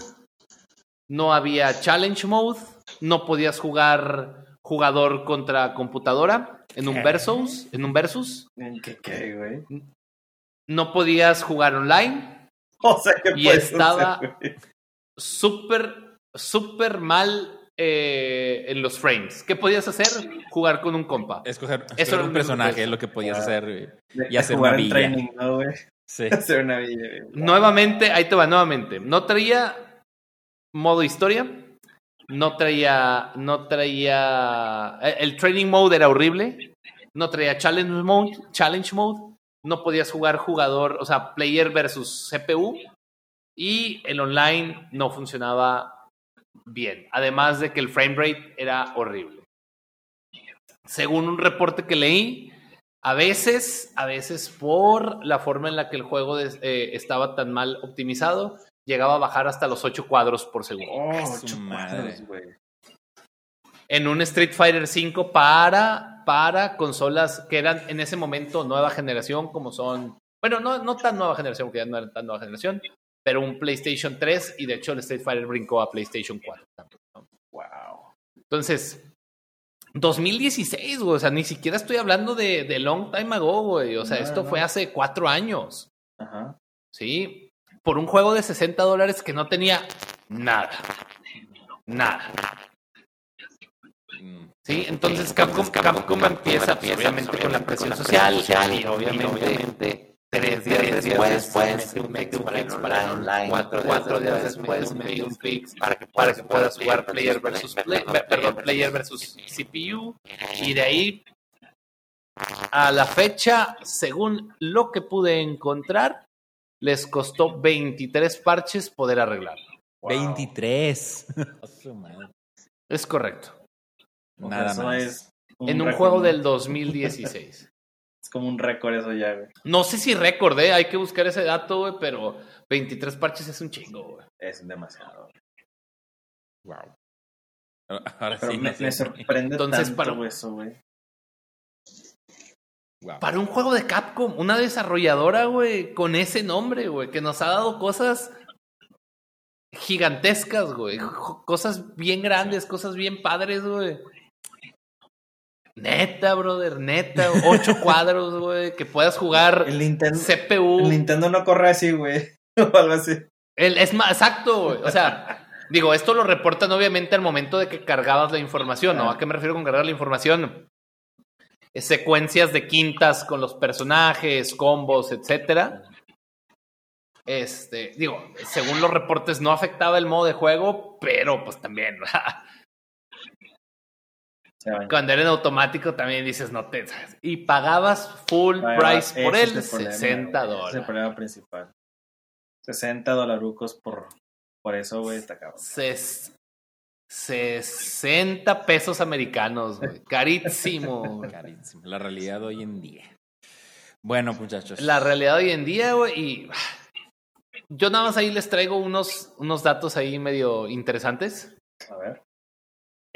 [SPEAKER 2] no había Challenge Mode, no podías jugar jugador contra computadora en un
[SPEAKER 1] ¿Qué?
[SPEAKER 2] versus, en un versus,
[SPEAKER 3] ¿en ¿Qué, qué, güey?
[SPEAKER 2] no podías jugar online,
[SPEAKER 3] O sea, que
[SPEAKER 2] Y estaba- súper, súper mal eh, en los frames. ¿Qué podías hacer? Jugar con un compa.
[SPEAKER 1] Escoger,
[SPEAKER 2] Eso era
[SPEAKER 1] un personaje es lo que podías
[SPEAKER 3] Ah.
[SPEAKER 1] hacer.
[SPEAKER 3] De-
[SPEAKER 1] y hacer
[SPEAKER 3] jugar
[SPEAKER 1] una
[SPEAKER 3] en
[SPEAKER 1] villa.
[SPEAKER 3] training, ¿no?
[SPEAKER 1] Sí.
[SPEAKER 3] Hacer una villa.
[SPEAKER 2] Nuevamente, ahí te va, nuevamente. No traía modo historia. No traía. No traía. El, el training mode era horrible. No traía challenge mode. Challenge mode. No podías jugar jugador, o sea, player versus CPU. Y el online no funcionaba bien. Además de que el frame rate era horrible. según un reporte que leí, a veces, a veces por la forma en la que el juego eh, estaba tan mal optimizado, llegaba a bajar hasta los 8 cuadros por segundo.
[SPEAKER 3] Oh,
[SPEAKER 1] madre.
[SPEAKER 3] cuadros.
[SPEAKER 2] En un Street Fighter V para, para consolas que eran en ese momento nueva generación, como son, bueno, no, no tan nueva generación, porque ya no eran tan nueva generación, pero un PlayStation 3 y de hecho el Street Fighter brincó a PlayStation 4. también, ¿no?
[SPEAKER 3] Wow.
[SPEAKER 2] Entonces, 2016, güey, o sea, ni siquiera estoy hablando de, de long time ago, güey, o sea,
[SPEAKER 3] No,
[SPEAKER 2] esto
[SPEAKER 3] no.
[SPEAKER 2] fue hace cuatro años,
[SPEAKER 3] Ajá.
[SPEAKER 2] ¿sí? Por un juego de 60 dólares que no tenía nada, nada. Sí, entonces Capcom, Capcom empieza obviamente con la presión social y obviamente tres días después pues un fix para el online, cuatro, cuatro días después mete un fix para que para que puedas jugar player versus play- perdón, player versus CPU y de ahí a la fecha, según lo que pude encontrar, les costó 23 parches poder arreglarlo.
[SPEAKER 3] Wow.
[SPEAKER 1] 23. A su madre.
[SPEAKER 2] Es correcto.
[SPEAKER 1] Nada
[SPEAKER 3] eso
[SPEAKER 1] más.
[SPEAKER 3] es
[SPEAKER 2] En un juego del 2016.
[SPEAKER 3] Es como un récord eso ya, güey.
[SPEAKER 2] No sé si récord, ¿eh? hay que buscar ese dato, güey, pero 23 parches es un chingo, güey.
[SPEAKER 3] Es demasiado.
[SPEAKER 1] Wow. Ahora
[SPEAKER 3] Pero
[SPEAKER 1] sí,
[SPEAKER 3] me,
[SPEAKER 1] no sé.
[SPEAKER 3] me sorprende
[SPEAKER 2] Entonces,
[SPEAKER 3] tanto
[SPEAKER 2] para-
[SPEAKER 3] eso, güey.
[SPEAKER 1] Wow.
[SPEAKER 2] Para un juego de Capcom, una desarrolladora, güey, con ese nombre, güey, que nos ha dado cosas gigantescas, güey. Cosas bien grandes, cosas bien padres, güey. Neta, brother, neta. Ocho cuadros, güey, que puedas jugar
[SPEAKER 3] El Nintendo,
[SPEAKER 2] CPU.
[SPEAKER 3] el Nintendo no corre así, güey. O algo así.
[SPEAKER 2] El- es más, exacto, güey. O sea, digo, esto lo reportan obviamente al momento de que cargabas la información, ¿no? ¿A qué me refiero con cargar la información? Eh, Secuencias de quintas con los personajes, combos, etcétera. Este, digo, según los reportes no afectaba el modo de juego, pero pues también. Cuando era en automático también dices, no te... Y pagabas full price por él,
[SPEAKER 3] es el problema,
[SPEAKER 2] 60
[SPEAKER 3] güey. Ese es el
[SPEAKER 2] dólares.
[SPEAKER 3] problema principal. 60 dolarucos por, por eso, güey, está cabrón.
[SPEAKER 2] Ses- 60 pesos americanos, güey. Carísimo.
[SPEAKER 1] Carísimo. La realidad hoy en día. Bueno, muchachos.
[SPEAKER 2] La realidad hoy en día, güey, y yo nada más ahí les traigo unos, unos datos ahí medio interesantes.
[SPEAKER 3] A ver.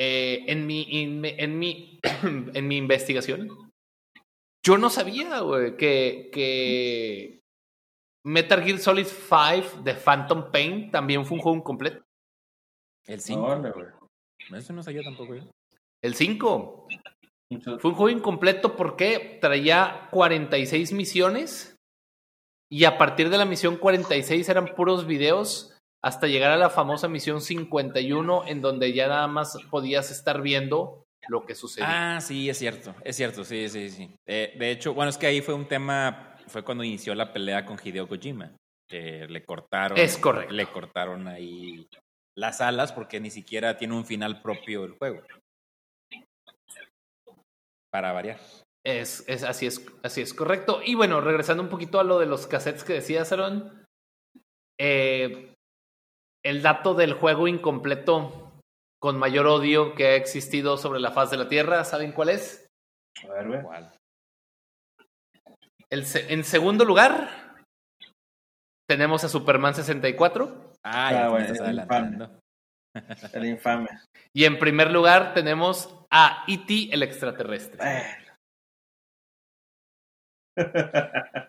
[SPEAKER 2] Eh, en, mi, in- en, mi, en mi investigación, yo no sabía, güey, que, que Metal Gear Solid 5 de Phantom Pain también fue un juego incompleto.
[SPEAKER 1] El 5.
[SPEAKER 3] Órale, güey.
[SPEAKER 1] Eso no sabía tampoco yo.
[SPEAKER 2] El 5
[SPEAKER 3] Mucho-
[SPEAKER 2] Fue un juego incompleto porque traía 46 misiones y a partir de la misión 46 eran puros videos hasta llegar a la famosa misión 51 en donde ya nada más podías estar viendo lo que sucedía.
[SPEAKER 1] Ah, sí, es cierto. Es cierto, sí, sí, sí. Eh, de hecho, bueno, es que ahí fue un tema, fue cuando inició la pelea con Hideo Kojima. Que le cortaron.
[SPEAKER 2] Es correcto.
[SPEAKER 1] Le cortaron ahí las alas porque ni siquiera tiene un final propio el juego. Para variar.
[SPEAKER 2] Es, es, así, es, así es correcto. Y bueno, regresando un poquito a lo de los cassettes que decía Aaron, eh, el dato del juego incompleto con mayor odio que ha existido sobre la faz de la Tierra, ¿saben cuál es?
[SPEAKER 3] A ver, güey.
[SPEAKER 1] Igual.
[SPEAKER 2] El se- en segundo lugar, tenemos a Superman 64.
[SPEAKER 1] Ah, ya
[SPEAKER 3] Ah, bueno,
[SPEAKER 1] estás
[SPEAKER 3] el
[SPEAKER 1] adelantando.
[SPEAKER 3] El infame.
[SPEAKER 2] Y en primer lugar, tenemos a E.T. el extraterrestre.
[SPEAKER 3] Eh.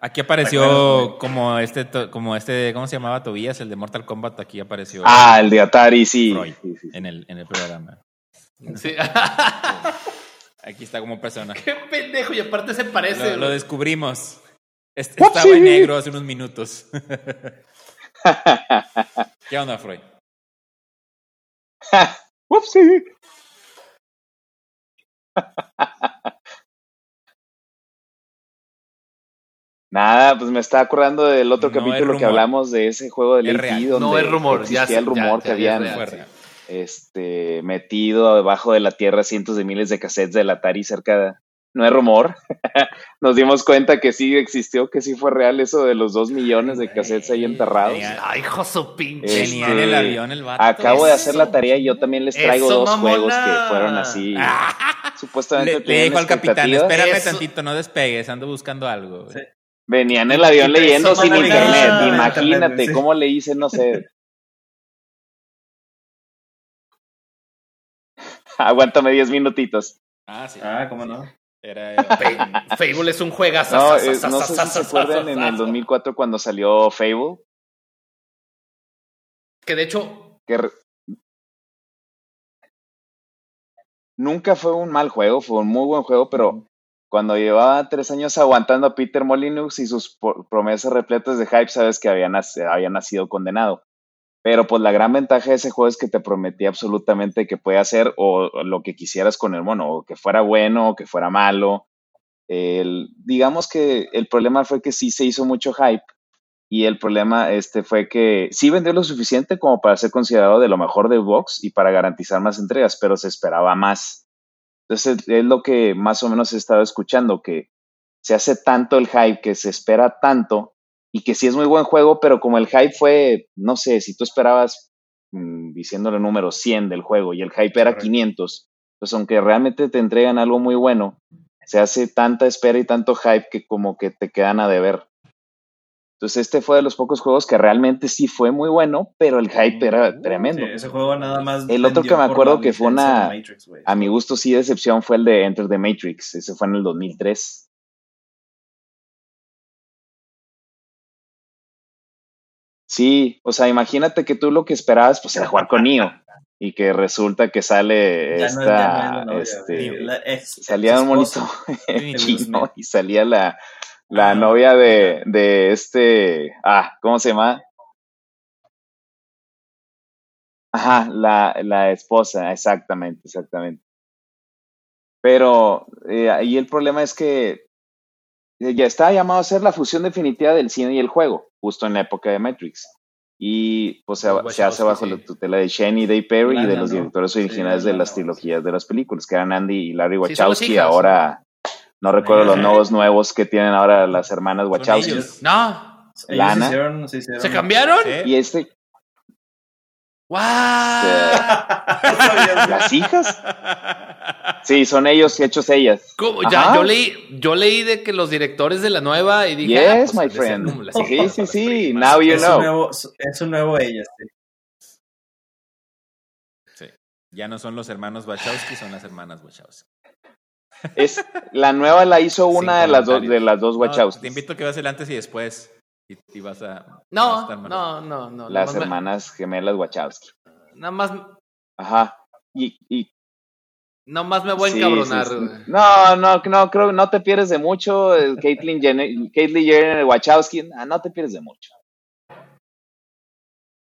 [SPEAKER 1] Aquí apareció como este, como este, ¿cómo se llamaba Tobías? El de Mortal Kombat. Aquí apareció
[SPEAKER 4] Ah, el de Atari, sí.
[SPEAKER 1] Freud
[SPEAKER 4] Sí, sí.
[SPEAKER 1] en el, en el programa.
[SPEAKER 2] Sí.
[SPEAKER 1] Aquí está como persona.
[SPEAKER 2] Qué pendejo, y aparte se parece.
[SPEAKER 1] Lo, descubrimos. Est-
[SPEAKER 4] Upsi.
[SPEAKER 1] estaba en negro hace unos minutos. ¿Qué onda, Freud?
[SPEAKER 4] Upsi. Nada, pues me estaba acordando del otro
[SPEAKER 1] No
[SPEAKER 4] capítulo que hablamos de ese juego de
[SPEAKER 1] Es
[SPEAKER 4] Lady donde
[SPEAKER 2] No es rumor, ya
[SPEAKER 4] existía el rumor
[SPEAKER 2] ya-
[SPEAKER 4] que habían
[SPEAKER 2] real.
[SPEAKER 4] este, metido debajo de la tierra cientos de miles de cassettes del Atari cerca de... No es rumor. Nos dimos cuenta que sí existió, que sí fue real eso de los dos millones de cassettes ahí enterrados.
[SPEAKER 2] Ay, hijo su pinche.
[SPEAKER 4] Este,
[SPEAKER 1] Tenía en el avión el vato.
[SPEAKER 4] Acabo de hacer la tarea y yo también les traigo
[SPEAKER 2] Eso,
[SPEAKER 4] dos
[SPEAKER 2] mamona.
[SPEAKER 4] juegos que fueron así.
[SPEAKER 1] Ah,
[SPEAKER 4] supuestamente
[SPEAKER 1] Le, le dijo al capitán, espérame
[SPEAKER 2] Eso-
[SPEAKER 1] tantito, no despegues, ando buscando algo. güey".
[SPEAKER 3] Sí.
[SPEAKER 4] Venía en el avión leyendo sin internet. Imagínate
[SPEAKER 3] internet, güey, sí.
[SPEAKER 4] cómo le hice, no sé. Aguántame 10 minutitos.
[SPEAKER 1] Ah, sí.
[SPEAKER 3] Ah, ¿cómo no?
[SPEAKER 1] Era,
[SPEAKER 2] Fa- Fable es un juegazo.
[SPEAKER 4] No, eh, no sé si se acuerdan en el 2004 cuando salió Fable.
[SPEAKER 2] Que de hecho,
[SPEAKER 4] que re- nunca fue un mal juego, fue un muy buen juego, pero cuando llevaba tres años aguantando a Peter Molinux y sus promesas repletas de hype, sabes que había, nac- había nacido condenado. Pero pues la gran ventaja de ese juego es que te prometía absolutamente que puede hacer o, lo que quisieras con el mono, o que fuera bueno, o que fuera malo. El- digamos que el problema fue que sí se hizo mucho hype y el problema este fue que sí vendió lo suficiente como para ser considerado de lo mejor de Xbox y para garantizar más entregas, pero se esperaba más. Entonces es lo que más o menos he estado escuchando, que se hace tanto el hype, que se espera tanto y que sí es muy buen juego, pero como el hype fue, no sé, si tú esperabas, mm, diciéndole número 100 del juego y el hype era
[SPEAKER 3] Correcto.
[SPEAKER 4] 500, pues aunque realmente te entregan algo muy bueno, se hace tanta espera y tanto hype que como que te quedan a deber. Entonces este fue de los pocos juegos que realmente sí fue muy bueno, pero el hype era tremendo.
[SPEAKER 3] Sí, ese juego nada más.
[SPEAKER 4] El otro que me acuerdo que fue una-
[SPEAKER 3] Matrix.
[SPEAKER 4] A mi gusto sí decepción fue el de Enter the Matrix, ese fue en el 2003. Sí, o sea, imagínate que tú lo que esperabas pues era jugar con Neo y que resulta que sale
[SPEAKER 3] Ya no- ya no es
[SPEAKER 4] esta,
[SPEAKER 3] novia,
[SPEAKER 4] este.
[SPEAKER 3] La
[SPEAKER 4] salía un monito chino y salía la, la novia de, de este, ah, ¿cómo se llama? Ajá, la, la esposa, exactamente, exactamente. Pero eh, ahí el problema es que eh, ya estaba llamado a ser la fusión definitiva del cine y el juego, justo en la época de Matrix. Y pues se,
[SPEAKER 2] Los
[SPEAKER 4] se hace
[SPEAKER 2] Wachowski,
[SPEAKER 4] bajo
[SPEAKER 2] sí.
[SPEAKER 4] la tutela de Shane y Dave Perry y de los
[SPEAKER 3] ¿no?
[SPEAKER 4] directores
[SPEAKER 3] Sí,
[SPEAKER 4] originales de las trilogías de las películas, que eran Andy y Larry
[SPEAKER 2] Sí,
[SPEAKER 4] Wachowski.
[SPEAKER 2] hijas,
[SPEAKER 4] ahora no recuerdo los nuevos nuevos que tienen ahora las hermanas Wachowski.
[SPEAKER 1] ellos.
[SPEAKER 2] no.
[SPEAKER 3] Ellos
[SPEAKER 4] Lana.
[SPEAKER 3] hicieron- se hicieron-
[SPEAKER 2] ¿Se cambiaron?
[SPEAKER 1] Sí.
[SPEAKER 4] Y este,
[SPEAKER 2] ¡Wow!
[SPEAKER 4] ¿las hijas? Sí, son ellos hechos ellas.
[SPEAKER 2] ¿Cómo? Ya, yo leí, yo leí de que los directores de la nueva y dije,
[SPEAKER 4] Yes,
[SPEAKER 2] ah, pues,
[SPEAKER 4] my friend. Sí, sí, sí. Now you
[SPEAKER 3] es, un
[SPEAKER 4] know.
[SPEAKER 3] nuevo, es un nuevo ella, sí.
[SPEAKER 1] Sí. Ya no son los hermanos Wachowski, son las hermanas Wachowski.
[SPEAKER 4] Es, la nueva la hizo
[SPEAKER 1] Sin
[SPEAKER 4] una de las dos, de las dos
[SPEAKER 1] No,
[SPEAKER 4] Wachowski.
[SPEAKER 1] te invito a que veas el antes y después. Y, y vas a. vas a
[SPEAKER 2] No, no, no, no.
[SPEAKER 4] las
[SPEAKER 2] más me-
[SPEAKER 4] hermanas gemelas Wachowski.
[SPEAKER 2] Nada más,
[SPEAKER 4] Ajá. Y, y
[SPEAKER 2] nada más me voy a
[SPEAKER 4] sí,
[SPEAKER 2] encabronar.
[SPEAKER 4] sí, sí. No, no, no, creo que no te pierdes de mucho. eh, Caitlyn Jenner, Caitlyn Jenner Wachowski, ah, no te pierdes de mucho.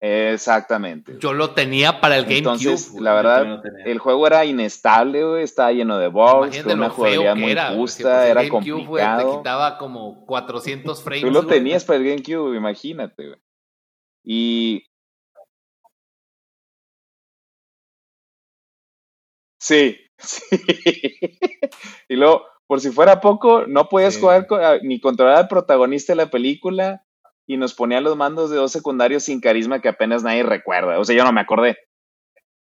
[SPEAKER 4] Exactamente.
[SPEAKER 2] Yo lo tenía para el GameCube.
[SPEAKER 4] Entonces, la verdad, el juego era inestable, güey, estaba lleno de bugs,
[SPEAKER 2] Imagínate
[SPEAKER 4] con una jugabilidad muy
[SPEAKER 2] era,
[SPEAKER 4] justa,
[SPEAKER 2] pues, el
[SPEAKER 4] era
[SPEAKER 2] GameCube, güey, te
[SPEAKER 4] complicado.
[SPEAKER 2] quitaba como 400 frames.
[SPEAKER 4] Tú lo
[SPEAKER 2] güey.
[SPEAKER 4] tenías para el GameCube, imagínate, güey. Y. Sí, sí. y luego, por si fuera poco, no podías
[SPEAKER 1] Sí.
[SPEAKER 4] jugar co- a- ni controlar al protagonista de la película y nos ponía los mandos de dos secundarios sin carisma que apenas nadie recuerda. O sea, yo no me acordé.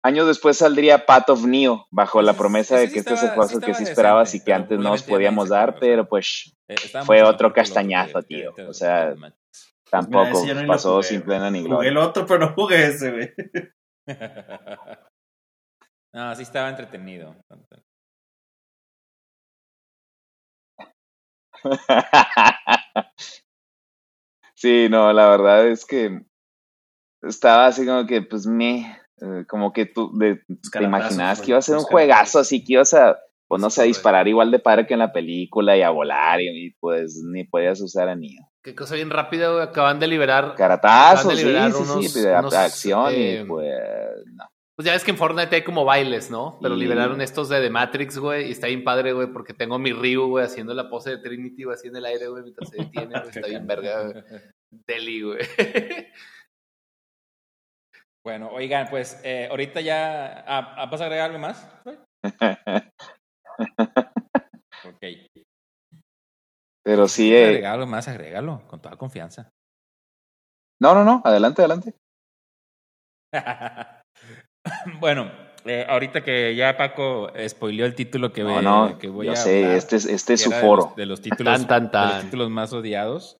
[SPEAKER 4] Años después saldría Path of Neo, bajo la promesa de
[SPEAKER 1] sí
[SPEAKER 4] que este es el juego que sí esperabas y que antes no nos podíamos dar,
[SPEAKER 1] acuerda, o sea,
[SPEAKER 4] pero pues
[SPEAKER 1] Eh,
[SPEAKER 4] Fue otro castañazo,
[SPEAKER 1] que-
[SPEAKER 4] tío.
[SPEAKER 1] que-
[SPEAKER 4] O sea,
[SPEAKER 1] que-
[SPEAKER 3] Pues
[SPEAKER 4] tampoco
[SPEAKER 3] mira, no
[SPEAKER 4] pasó
[SPEAKER 3] jugué,
[SPEAKER 4] sin plena ni
[SPEAKER 3] Jugué
[SPEAKER 4] gloria.
[SPEAKER 3] el otro, pero no jugué ese, güey.
[SPEAKER 1] no, sí estaba entretenido.
[SPEAKER 4] sí, no, la verdad es que estaba así como que, pues, me, eh, como que tú de- te imaginabas
[SPEAKER 3] güey,
[SPEAKER 4] que iba a ser un juegazo, así que ibas a, pues, no sé, a
[SPEAKER 3] Sí,
[SPEAKER 4] disparar igual de padre que en la película y a volar y, y, pues ni podías usar a Neo.
[SPEAKER 2] Qué cosa bien rápida. Acaban de liberar.
[SPEAKER 4] Caratazos, sí,
[SPEAKER 2] liberar
[SPEAKER 4] sí, sí,
[SPEAKER 2] unos-
[SPEAKER 4] de
[SPEAKER 2] unos,
[SPEAKER 4] acción
[SPEAKER 2] eh,
[SPEAKER 4] y pues, no.
[SPEAKER 2] Pues ya ves que en Fortnite hay como bailes, ¿no? Pero
[SPEAKER 4] Y-
[SPEAKER 2] liberaron estos de The Matrix, güey. Y está bien padre, güey, porque tengo mi Ryu, güey, haciendo la pose de Trinity, güey, así en el aire, güey, mientras se detiene, güey. Está bien verga, güey. Deli, güey.
[SPEAKER 1] Bueno, oigan, pues eh, ahorita ya. Ah, ah, ¿Vas a agregar algo más? Ok.
[SPEAKER 4] Pero sí,
[SPEAKER 1] ¿Quieres
[SPEAKER 4] eh,
[SPEAKER 1] agregar algo más? Agrégalo, con toda confianza.
[SPEAKER 4] no, no, no, adelante, adelante.
[SPEAKER 1] bueno, eh, ahorita que ya Paco spoileó el título que,
[SPEAKER 4] No,
[SPEAKER 1] ve-
[SPEAKER 4] no,
[SPEAKER 1] que voy
[SPEAKER 4] yo
[SPEAKER 1] a
[SPEAKER 4] sé,
[SPEAKER 1] hablar,
[SPEAKER 4] este es, este es su
[SPEAKER 1] de
[SPEAKER 4] foro.
[SPEAKER 1] los- De los, títulos,
[SPEAKER 2] Tan, tan, tan.
[SPEAKER 1] de los títulos más odiados.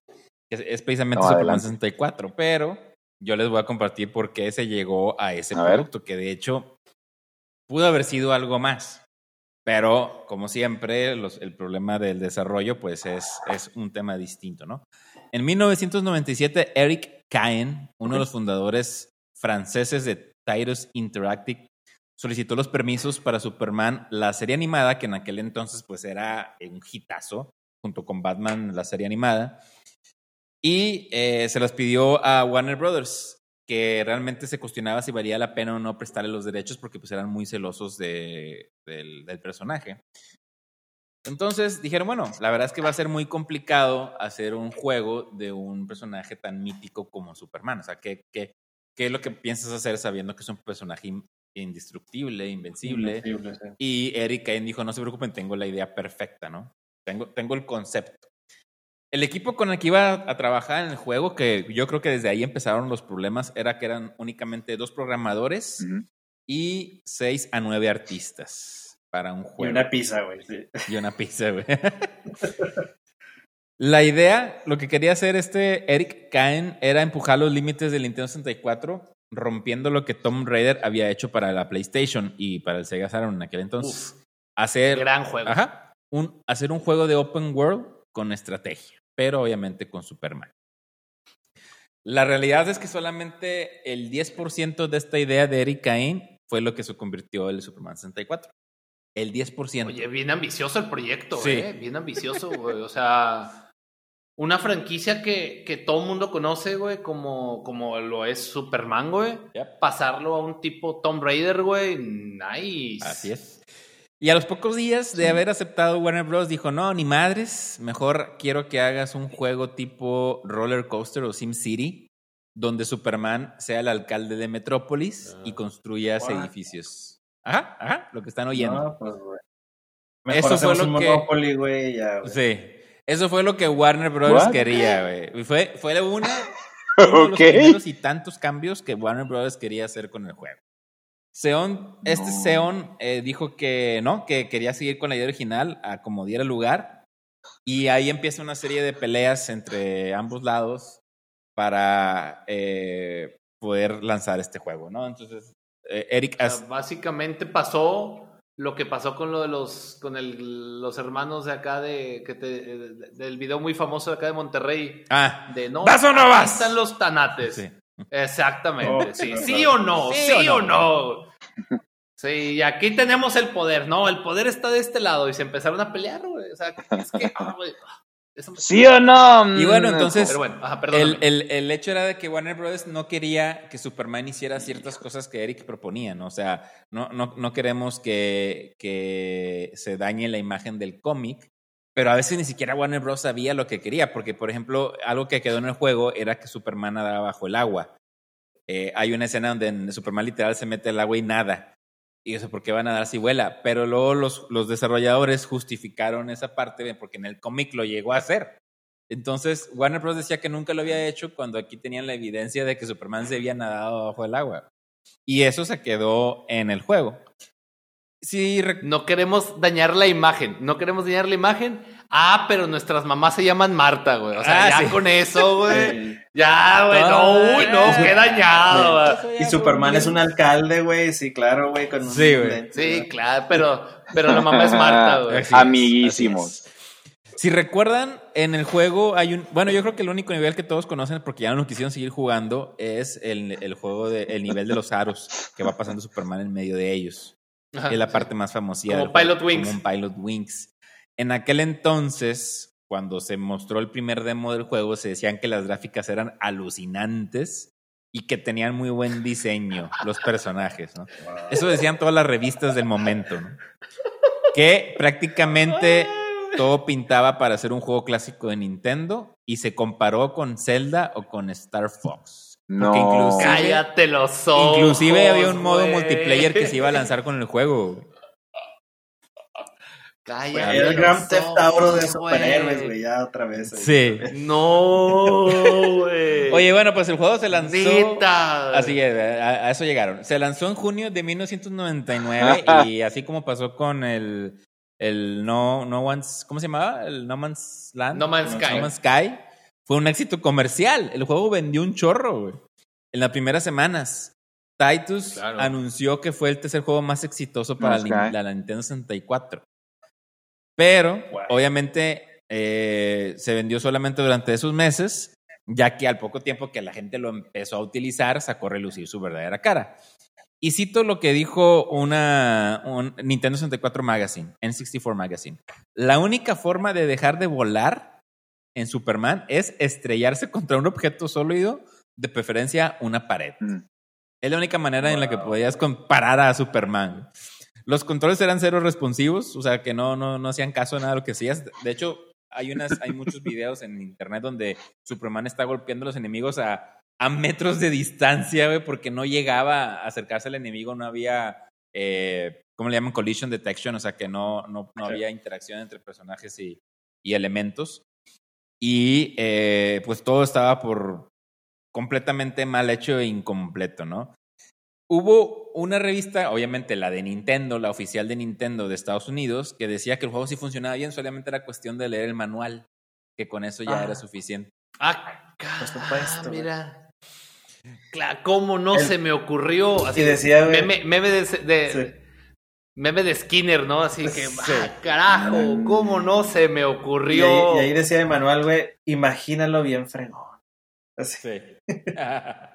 [SPEAKER 1] Es, es precisamente
[SPEAKER 4] No,
[SPEAKER 1] Superman
[SPEAKER 4] adelante.
[SPEAKER 1] 64, pero yo les voy a compartir por qué se llegó a ese
[SPEAKER 4] A ver.
[SPEAKER 1] producto, que de hecho pudo haber sido algo más. Pero, como siempre, los- el problema del desarrollo, pues, es, es un tema distinto, ¿no? En 1997, Eric Caen, uno de los fundadores franceses de Tyrus Interactive, solicitó los permisos para Superman, la serie animada, que en aquel entonces, pues, era un hitazo, junto con Batman, la serie animada. Y eh, se las pidió a Warner Brothers, que realmente se cuestionaba si valía la pena o no prestarle los derechos porque pues eran muy celosos de, del, del personaje. Entonces dijeron, bueno, la verdad es que va a ser muy complicado hacer un juego de un personaje tan mítico como Superman. O sea, ¿qué, qué, qué es lo que piensas hacer sabiendo que es un personaje in- indestructible, invencible?
[SPEAKER 3] Invencible, sí.
[SPEAKER 1] Y Eric Kane dijo, no se preocupen, tengo la idea perfecta, ¿no? Tengo, tengo el concepto. El equipo con el que iba a trabajar en el juego, que yo creo que desde ahí empezaron los problemas, era que eran únicamente dos programadores
[SPEAKER 4] Ujú.
[SPEAKER 1] y seis a nueve artistas para un
[SPEAKER 3] Y
[SPEAKER 1] juego.
[SPEAKER 3] una pizza, güey. sí.
[SPEAKER 1] Y una pizza, güey. La idea, lo que quería hacer este Eric Caen era empujar los límites del Nintendo 64, rompiendo lo que Tom Raider había hecho para la PlayStation y para el Sega Saturn en aquel entonces. hacer,
[SPEAKER 2] Gran juego.
[SPEAKER 1] ajá, un, hacer un juego de open world con estrategia, pero obviamente con Superman. La realidad es que solamente el 10% de esta idea de Eric Cain fue lo que se convirtió en el Superman 64. El 10%.
[SPEAKER 2] Oye, bien ambicioso el proyecto,
[SPEAKER 1] Sí.
[SPEAKER 2] ¿eh? Bien ambicioso, güey. O sea, una franquicia que, que todo el mundo conoce, güey, como, como lo es Superman, güey.
[SPEAKER 1] Yep.
[SPEAKER 2] Pasarlo a un tipo Tomb Raider, güey. Nice.
[SPEAKER 1] Así es. Y a los pocos días de haber aceptado Warner Bros. dijo, no, ni madres, mejor quiero que hagas un juego tipo Roller Coaster o Sim City, donde Superman sea el alcalde de Metrópolis y construyas
[SPEAKER 3] What?
[SPEAKER 1] edificios. Ajá, ajá, lo que están oyendo.
[SPEAKER 3] No, pues, güey. Mejor
[SPEAKER 1] Eso fue lo
[SPEAKER 3] un
[SPEAKER 1] que-
[SPEAKER 3] Monopoly, güey, ya, güey.
[SPEAKER 1] Sí. Eso fue lo que Warner Bros.
[SPEAKER 4] What?
[SPEAKER 1] quería, güey. Y Fue, fue una, uno de los primeros y tantos cambios que Warner Bros. quería hacer con el juego. Seon, este
[SPEAKER 4] No.
[SPEAKER 1] Seon eh, dijo que no, que quería seguir con la idea original a como diera lugar. Y ahí empieza una serie de peleas entre ambos lados para eh, poder lanzar este juego, ¿no? Entonces, eh, Eric,
[SPEAKER 2] O sea,
[SPEAKER 1] as-
[SPEAKER 2] básicamente pasó lo que pasó con lo de los con el, los hermanos de acá de que te, de- del video muy famoso de acá de Monterrey.
[SPEAKER 1] Ah,
[SPEAKER 2] de no
[SPEAKER 1] ¿Vas o no
[SPEAKER 2] aquí
[SPEAKER 1] vas?
[SPEAKER 2] están los tanates.
[SPEAKER 1] Sí.
[SPEAKER 2] exactamente
[SPEAKER 3] Oh,
[SPEAKER 2] sí.
[SPEAKER 3] Claro.
[SPEAKER 2] sí o no
[SPEAKER 1] Sí
[SPEAKER 2] sí,
[SPEAKER 1] o
[SPEAKER 2] o no sí y aquí tenemos el poder no el poder está de este lado y se empezaron a pelear güey. O sea es que güey,
[SPEAKER 4] ¿Sí o no?
[SPEAKER 1] Y bueno,
[SPEAKER 4] Mm,
[SPEAKER 1] entonces-
[SPEAKER 2] pero bueno ajá,
[SPEAKER 1] El, el- el hecho era de que Warner Bros. no quería que Superman hiciera ciertas cosas que Eric proponía, ¿no? O sea, no, no, no queremos que, que se dañe la imagen del cómic, pero a veces ni siquiera Warner Bros. sabía lo que quería, porque, por ejemplo, algo que quedó en el juego era que Superman nadaba bajo el agua. Eh, hay una escena donde en Superman literal se mete al agua y nada. Y eso, ¿por qué va a nadar si vuela? Pero luego los, los desarrolladores justificaron esa parte porque en el cómic lo llegó a hacer. Entonces, Warner Bros. decía que nunca lo había hecho cuando aquí tenían la evidencia de que Superman se había nadado bajo el agua. Y eso se quedó en el juego. Sí,
[SPEAKER 2] No queremos dañar la imagen, no queremos dañar la imagen. Ah, pero nuestras mamás se llaman Marta, güey. O sea,
[SPEAKER 1] Ah,
[SPEAKER 2] ya
[SPEAKER 1] sí.
[SPEAKER 2] con eso, güey. Ya, güey, no, uy, no,
[SPEAKER 1] Ah,
[SPEAKER 2] qué dañado, güey.
[SPEAKER 3] Y Superman es un alcalde, güey, sí, claro, güey, con un
[SPEAKER 1] Sí, güey.
[SPEAKER 2] Sí, claro, pero, pero la mamá es Marta, güey.
[SPEAKER 1] Así es,
[SPEAKER 4] Amiguísimos.
[SPEAKER 1] Si recuerdan, en el juego hay un. Bueno, yo creo que el único nivel que todos conocen, porque ya no quisieron seguir jugando, es el, el juego de, el nivel de los aros que va pasando Superman en medio de ellos.
[SPEAKER 2] Ajá.
[SPEAKER 1] es la parte más famosilla.
[SPEAKER 2] Como
[SPEAKER 1] del juego,
[SPEAKER 2] Pilot Wings.
[SPEAKER 1] Como un Pilot Wings. En aquel entonces, cuando se mostró el primer demo del juego, se decían que las gráficas eran alucinantes y que tenían muy buen diseño los personajes, ¿no? Eso decían todas las revistas del momento, ¿no? Que prácticamente todo pintaba para ser un juego clásico de Nintendo y se comparó con Zelda o con Star Fox.
[SPEAKER 4] No.
[SPEAKER 1] Inclusive-
[SPEAKER 2] Cállate los ojos.
[SPEAKER 1] Inclusive había un modo multiplayer que se iba a lanzar con el juego.
[SPEAKER 2] Cállate.
[SPEAKER 3] el Grand Theft Auto de superhéroes, güey, ya otra vez.
[SPEAKER 1] Sí.
[SPEAKER 2] No, güey.
[SPEAKER 1] Oye, bueno, pues el juego se lanzó. Así es, a, a eso llegaron. Se lanzó en junio de 1999 y así como pasó con el, el No, no One's, ¿cómo se llamaba? El No Man's Land.
[SPEAKER 2] No Man's Sky.
[SPEAKER 1] No Man's Sky. Fue un éxito comercial. El juego vendió un chorro, güey. En las primeras semanas. Titus
[SPEAKER 2] Claro.
[SPEAKER 1] anunció que fue el tercer juego más exitoso para la, la Nintendo 64. Pero,
[SPEAKER 3] Wow.
[SPEAKER 1] obviamente, eh, se vendió solamente durante esos meses, ya que al poco tiempo que la gente lo empezó a utilizar, sacó a relucir su verdadera cara. Y cito lo que dijo una un Nintendo 64 Magazine, N64 Magazine. La única forma de dejar de volar en Superman es estrellarse contra un objeto sólido, de preferencia una pared.
[SPEAKER 4] Mm.
[SPEAKER 1] Es la única manera en la que podías comparar a Superman. Los controles eran cero responsivos, o sea que no, no, no hacían caso de nada de lo que hacías. De hecho, hay, unas, hay muchos videos en internet donde Superman está golpeando a los enemigos a, a metros de distancia, güey, porque no llegaba a acercarse al enemigo, no había, eh, ¿cómo le llaman? Collision detection, o sea que no, no, no había interacción entre personajes y, y elementos. Y eh, pues todo estaba por completamente mal hecho e incompleto, ¿no? Hubo una revista, obviamente la de Nintendo, la oficial de Nintendo de Estados Unidos, que decía que el juego sí funcionaba bien, solamente era cuestión de leer el manual, que con eso ya
[SPEAKER 3] Ah.
[SPEAKER 1] era suficiente.
[SPEAKER 2] Ah,
[SPEAKER 3] Por supuesto,
[SPEAKER 2] ah, mira. Claro, ¿cómo no
[SPEAKER 3] El-
[SPEAKER 2] se me ocurrió? Así,
[SPEAKER 3] Y decía, güey,
[SPEAKER 2] meme, meme de, de-
[SPEAKER 3] Sí.
[SPEAKER 2] meme de Skinner, ¿no? Así que,
[SPEAKER 3] Sí.
[SPEAKER 2] ah, carajo, ¿cómo no se me
[SPEAKER 3] y,
[SPEAKER 2] ocurrió?
[SPEAKER 3] ahí, y ahí decía Emanuel, güey, imagínalo bien fregón. Así.
[SPEAKER 1] Sí.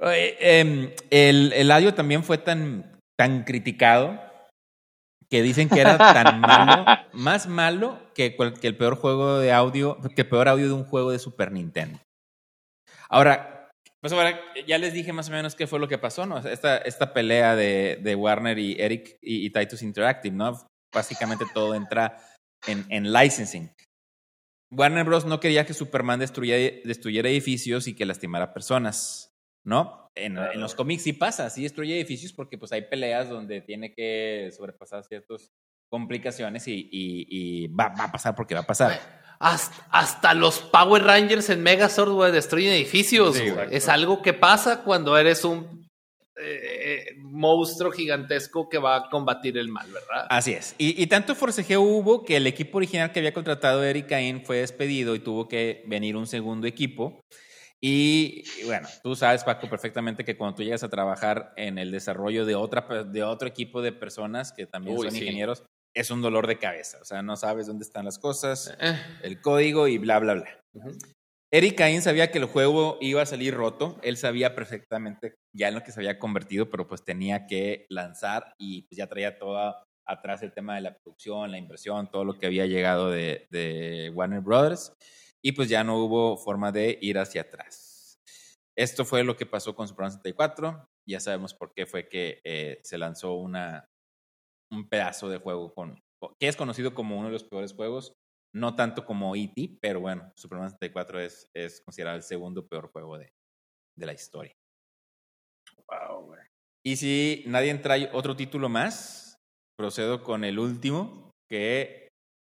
[SPEAKER 1] Oye, em, el, el audio también fue tan, tan criticado que dicen que era tan malo, más malo que, cual- que el peor juego de audio, que el peor audio de un juego de Super Nintendo. Ahora, pues ahora ya les dije más o menos qué fue lo que pasó, ¿no? Esta, esta pelea de, de Warner y Eric y, y Titus Interactive, ¿no? Básicamente todo entra en, en licensing. Warner Bros. no quería que Superman destruyera, destruyera edificios y que lastimara personas, ¿no? En, en los cómics sí pasa, sí destruye edificios porque pues hay peleas donde tiene que sobrepasar ciertas complicaciones y, y- y va, va a pasar porque va a pasar.
[SPEAKER 2] Hasta, hasta los Power Rangers en Megazord, güey, destruyen edificios.
[SPEAKER 1] Sí,
[SPEAKER 2] es algo que pasa cuando eres un eh, monstruo gigantesco que va a combatir el mal, ¿verdad?
[SPEAKER 1] Así es. Y, y tanto forcejeo hubo que el equipo original que había contratado Eric Cain fue despedido y tuvo que venir un segundo equipo. Y bueno, tú sabes, Paco, perfectamente que cuando tú llegas a trabajar en el desarrollo de, otra, de otro equipo de personas que también
[SPEAKER 2] Uy,
[SPEAKER 1] son
[SPEAKER 2] sí.
[SPEAKER 1] ingenieros, es un dolor de cabeza. O sea, no sabes dónde están las cosas,
[SPEAKER 2] Eh,
[SPEAKER 1] el código y bla, bla, bla. Eric Cain sabía que el juego iba a salir roto. Él sabía perfectamente ya en lo que se había convertido, pero pues tenía que lanzar y pues ya traía todo atrás el tema de la producción, la inversión, todo lo que había llegado de, de Warner Brothers. Y pues ya no hubo forma de ir hacia atrás. Esto fue lo que pasó con Superman 64. Ya sabemos por qué fue que eh, se lanzó una, un pedazo de juego con, que es conocido como uno de los peores juegos no tanto como E.T., pero bueno, Superman 64 es, es considerado el segundo peor juego de, de la historia.
[SPEAKER 3] Wow, güey.
[SPEAKER 1] Y si nadie trae otro título más, procedo con el último, que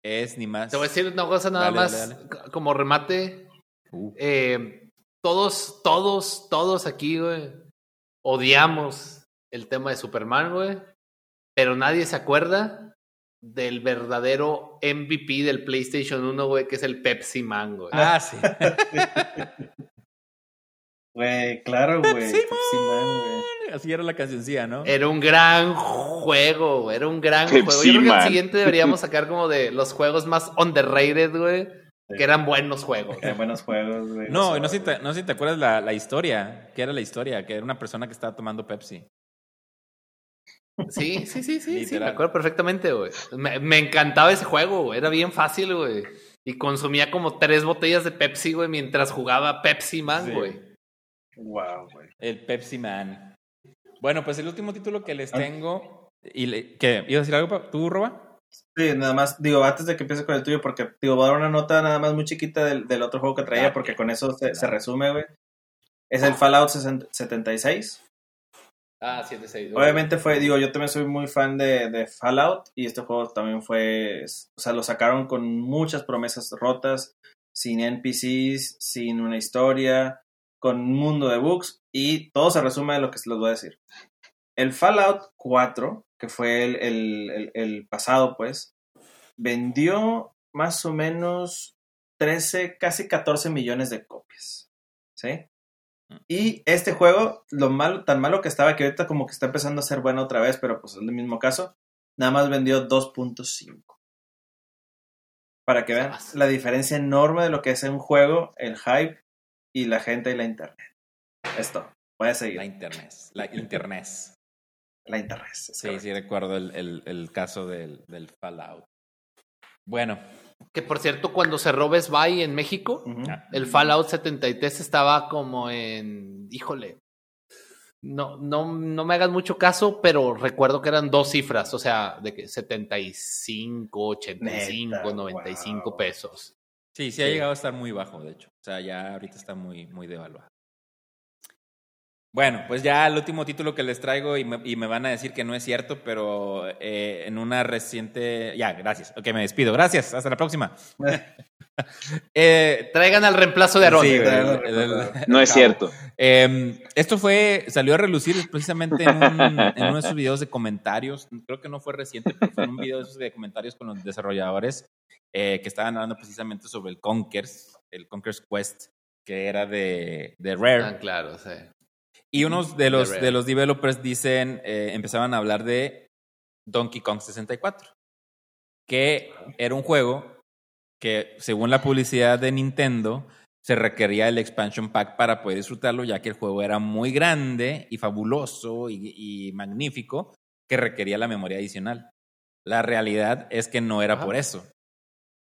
[SPEAKER 1] es ni más.
[SPEAKER 2] Te voy a decir una cosa nada
[SPEAKER 1] Dale,
[SPEAKER 2] más
[SPEAKER 1] dale,
[SPEAKER 2] como remate.
[SPEAKER 1] Uh,
[SPEAKER 2] Eh, todos, todos, todos aquí, güey, odiamos el tema de Superman, güey. Pero nadie se acuerda del verdadero MVP del PlayStation 1, güey, que es el Pepsi Man, güey.
[SPEAKER 1] Ah, sí.
[SPEAKER 3] Güey, claro, güey.
[SPEAKER 1] Pepsi
[SPEAKER 3] Pepsi Man, güey.
[SPEAKER 1] Así era la cancioncilla, ¿no?
[SPEAKER 2] Era un gran juego, güey, era un gran
[SPEAKER 4] Pepsi
[SPEAKER 2] juego. Yo creo que el siguiente deberíamos sacar como de los juegos más underrated, güey, que eran buenos juegos.
[SPEAKER 3] Qué buenos juegos, güey.
[SPEAKER 1] No, y no sé, si te, no sé si te acuerdas la, la historia. ¿Qué era la historia? Que era una persona que estaba tomando Pepsi.
[SPEAKER 2] Sí, sí, sí, sí, sí, me acuerdo perfectamente, güey. Me, me encantaba ese juego, güey. Era bien fácil, güey. Y consumía como tres botellas de Pepsi, güey, mientras jugaba Pepsi Man,
[SPEAKER 1] Sí.
[SPEAKER 2] güey.
[SPEAKER 3] Wow, güey.
[SPEAKER 1] El Pepsi Man. Bueno, pues el último título que les
[SPEAKER 3] Ah.
[SPEAKER 1] tengo. Y le- ¿Qué? ¿Ibas a decir algo? ¿Tú, Roba?
[SPEAKER 3] Sí, nada más, digo, antes de que empieces con el tuyo, porque, digo, voy a dar una nota nada más muy chiquita del, del otro juego que traía,
[SPEAKER 1] Dale.
[SPEAKER 3] porque con eso se, se
[SPEAKER 1] Dale.
[SPEAKER 3] resume, güey. Es el Fallout 60 76.
[SPEAKER 2] Ah, 7, 6.
[SPEAKER 3] Obviamente fue, digo, yo también soy muy fan de, de Fallout y este juego también fue, o sea, lo sacaron con muchas promesas rotas, sin NPCs, sin una historia, con un mundo de bugs y todo se resume a lo que les voy a decir. El Fallout 4, que fue el, el, el, el pasado, pues, vendió más o menos 13, casi 14 millones de copias. ¿Sí? Y este juego, lo malo, tan malo que estaba que ahorita como que está empezando a ser bueno otra vez, pero pues es el mismo caso, nada más vendió 2.5. Para que vean la diferencia enorme de lo que es un juego, el hype y la gente y la internet. Esto, voy a seguir.
[SPEAKER 1] La internet. La internet.
[SPEAKER 3] La internet.
[SPEAKER 1] Sí, sí, recuerdo el, el, el caso del, del, Fallout. Bueno.
[SPEAKER 2] Que por cierto, cuando cerró Best Buy en México, uh -huh. el Fallout 73 estaba como en. Híjole. No, no, no me hagas mucho caso, pero recuerdo que eran dos cifras, o sea, de que 75, 85, Neta, 95 wow. pesos.
[SPEAKER 1] Sí, sí ha llegado a estar muy bajo, de hecho. O sea, ya ahorita está muy, muy devaluado. Bueno, pues ya el último título que les traigo y me, y me van a decir que no es cierto, pero eh, en una reciente... Ya, gracias. Ok, me despido. Gracias. Hasta la próxima.
[SPEAKER 2] eh, Traigan al reemplazo de Aaron.
[SPEAKER 1] Sí, el, el, el,
[SPEAKER 4] no es cierto.
[SPEAKER 1] Eh, esto fue, salió a relucir precisamente en, un, en, uno de esos videos de comentarios. Creo que no fue reciente, pero fue en un video de esos de comentarios con los desarrolladores eh, que estaban hablando precisamente sobre el Conkers, el Conkers Quest, que era de, de Rare.
[SPEAKER 2] Ah, claro, sí.
[SPEAKER 1] Y unos de los, de los developers dicen, eh, empezaban a hablar de Donkey Kong 64, que era un juego que, según la publicidad de Nintendo, se requería el expansion pack para poder disfrutarlo, ya que el juego era muy grande y fabuloso y, y magnífico, que requería la memoria adicional. La realidad es que no era Ajá. por eso.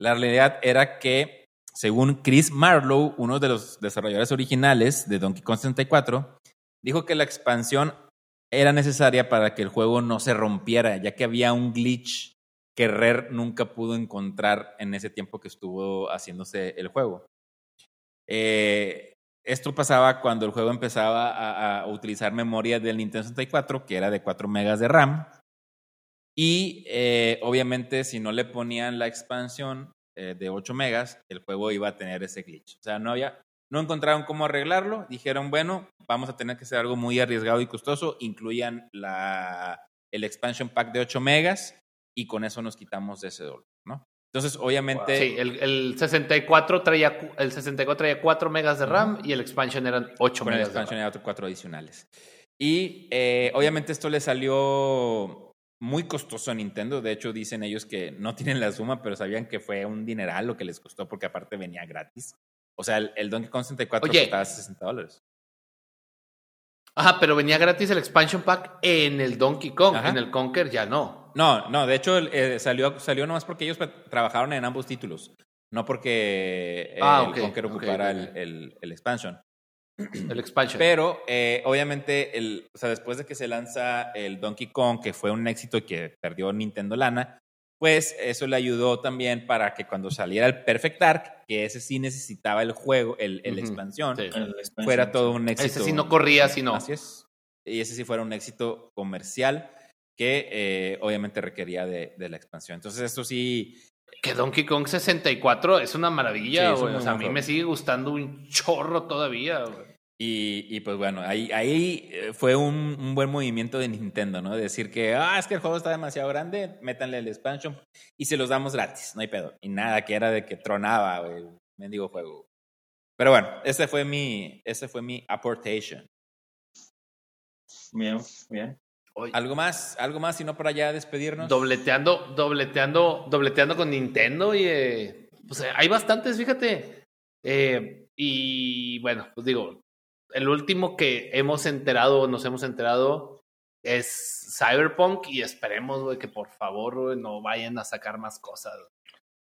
[SPEAKER 1] La realidad era que, según Chris Marlowe, uno de los desarrolladores originales de Donkey Kong 64, dijo que la expansión era necesaria para que el juego no se rompiera, ya que había un glitch que Rare nunca pudo encontrar en ese tiempo que estuvo haciéndose el juego. Eh, esto pasaba cuando el juego empezaba a, a, utilizar memoria del Nintendo 64, que era de 4 megas de RAM. Y eh, obviamente, si no le ponían la expansión eh, de 8 megas, el juego iba a tener ese glitch. O sea, no había, no encontraron cómo arreglarlo, dijeron, bueno, vamos a tener que hacer algo muy arriesgado y costoso, incluyan la, el expansion pack de 8 megas y con eso nos quitamos de ese dolor, ¿no? Entonces, obviamente...
[SPEAKER 2] Sí, el, el, 64 traía, el 64 traía 4 megas de RAM uh -huh. y el expansion eran 8
[SPEAKER 1] con
[SPEAKER 2] megas
[SPEAKER 1] el expansion eran 4 adicionales. Y eh, obviamente esto le salió muy costoso Nintendo. De hecho, dicen ellos que no tienen la suma, pero sabían que fue un dineral lo que les costó porque aparte venía gratis. O sea, el, el Donkey Kong 64
[SPEAKER 2] Oye,
[SPEAKER 1] costaba 60 dólares.
[SPEAKER 2] Ajá, pero venía gratis el expansion pack en el Donkey Kong, Ajá. en el Conker ya no.
[SPEAKER 1] No, no, de hecho eh, salió, salió nomás porque ellos trabajaron en ambos títulos, no porque eh,
[SPEAKER 2] ah,
[SPEAKER 1] el Conker ocupara
[SPEAKER 2] okay,
[SPEAKER 1] okay. El, el, el, expansion.
[SPEAKER 2] El expansion.
[SPEAKER 1] Pero eh, obviamente, el, o sea, después de que se lanza el Donkey Kong, que fue un éxito y que perdió Nintendo Lana, pues eso le ayudó también para que cuando saliera el Perfect Dark, que ese sí necesitaba el juego, el, el uh -huh. expansión, sí. fuera todo un éxito.
[SPEAKER 2] Ese sí no corría, sino.
[SPEAKER 1] Así es. Y ese sí fuera un éxito comercial que eh, obviamente requería de, de, la expansión. Entonces, esto sí.
[SPEAKER 2] Que Donkey Kong 64 es una maravilla, sí, o sea, a mí me sigue gustando un chorro todavía, güey.
[SPEAKER 1] Y, y, pues bueno, ahí, ahí eh, fue un, un, buen movimiento de Nintendo, ¿no? Decir que, ah, es que el juego está demasiado grande, métanle el expansion y se los damos gratis, no hay pedo. Y nada, que era de que tronaba el mendigo juego. Pero bueno, ese fue mi, ese fue mi aportation.
[SPEAKER 3] Bien, bien.
[SPEAKER 1] ¿Algo más? ¿Algo más? Si no, para ya despedirnos.
[SPEAKER 2] Dobleteando, dobleteando, dobleteando con Nintendo y eh, pues hay bastantes, fíjate. Eh, y bueno, pues digo, el último que hemos enterado, nos hemos enterado, es Cyberpunk y esperemos, güey, que por favor, wey, no vayan a sacar más cosas.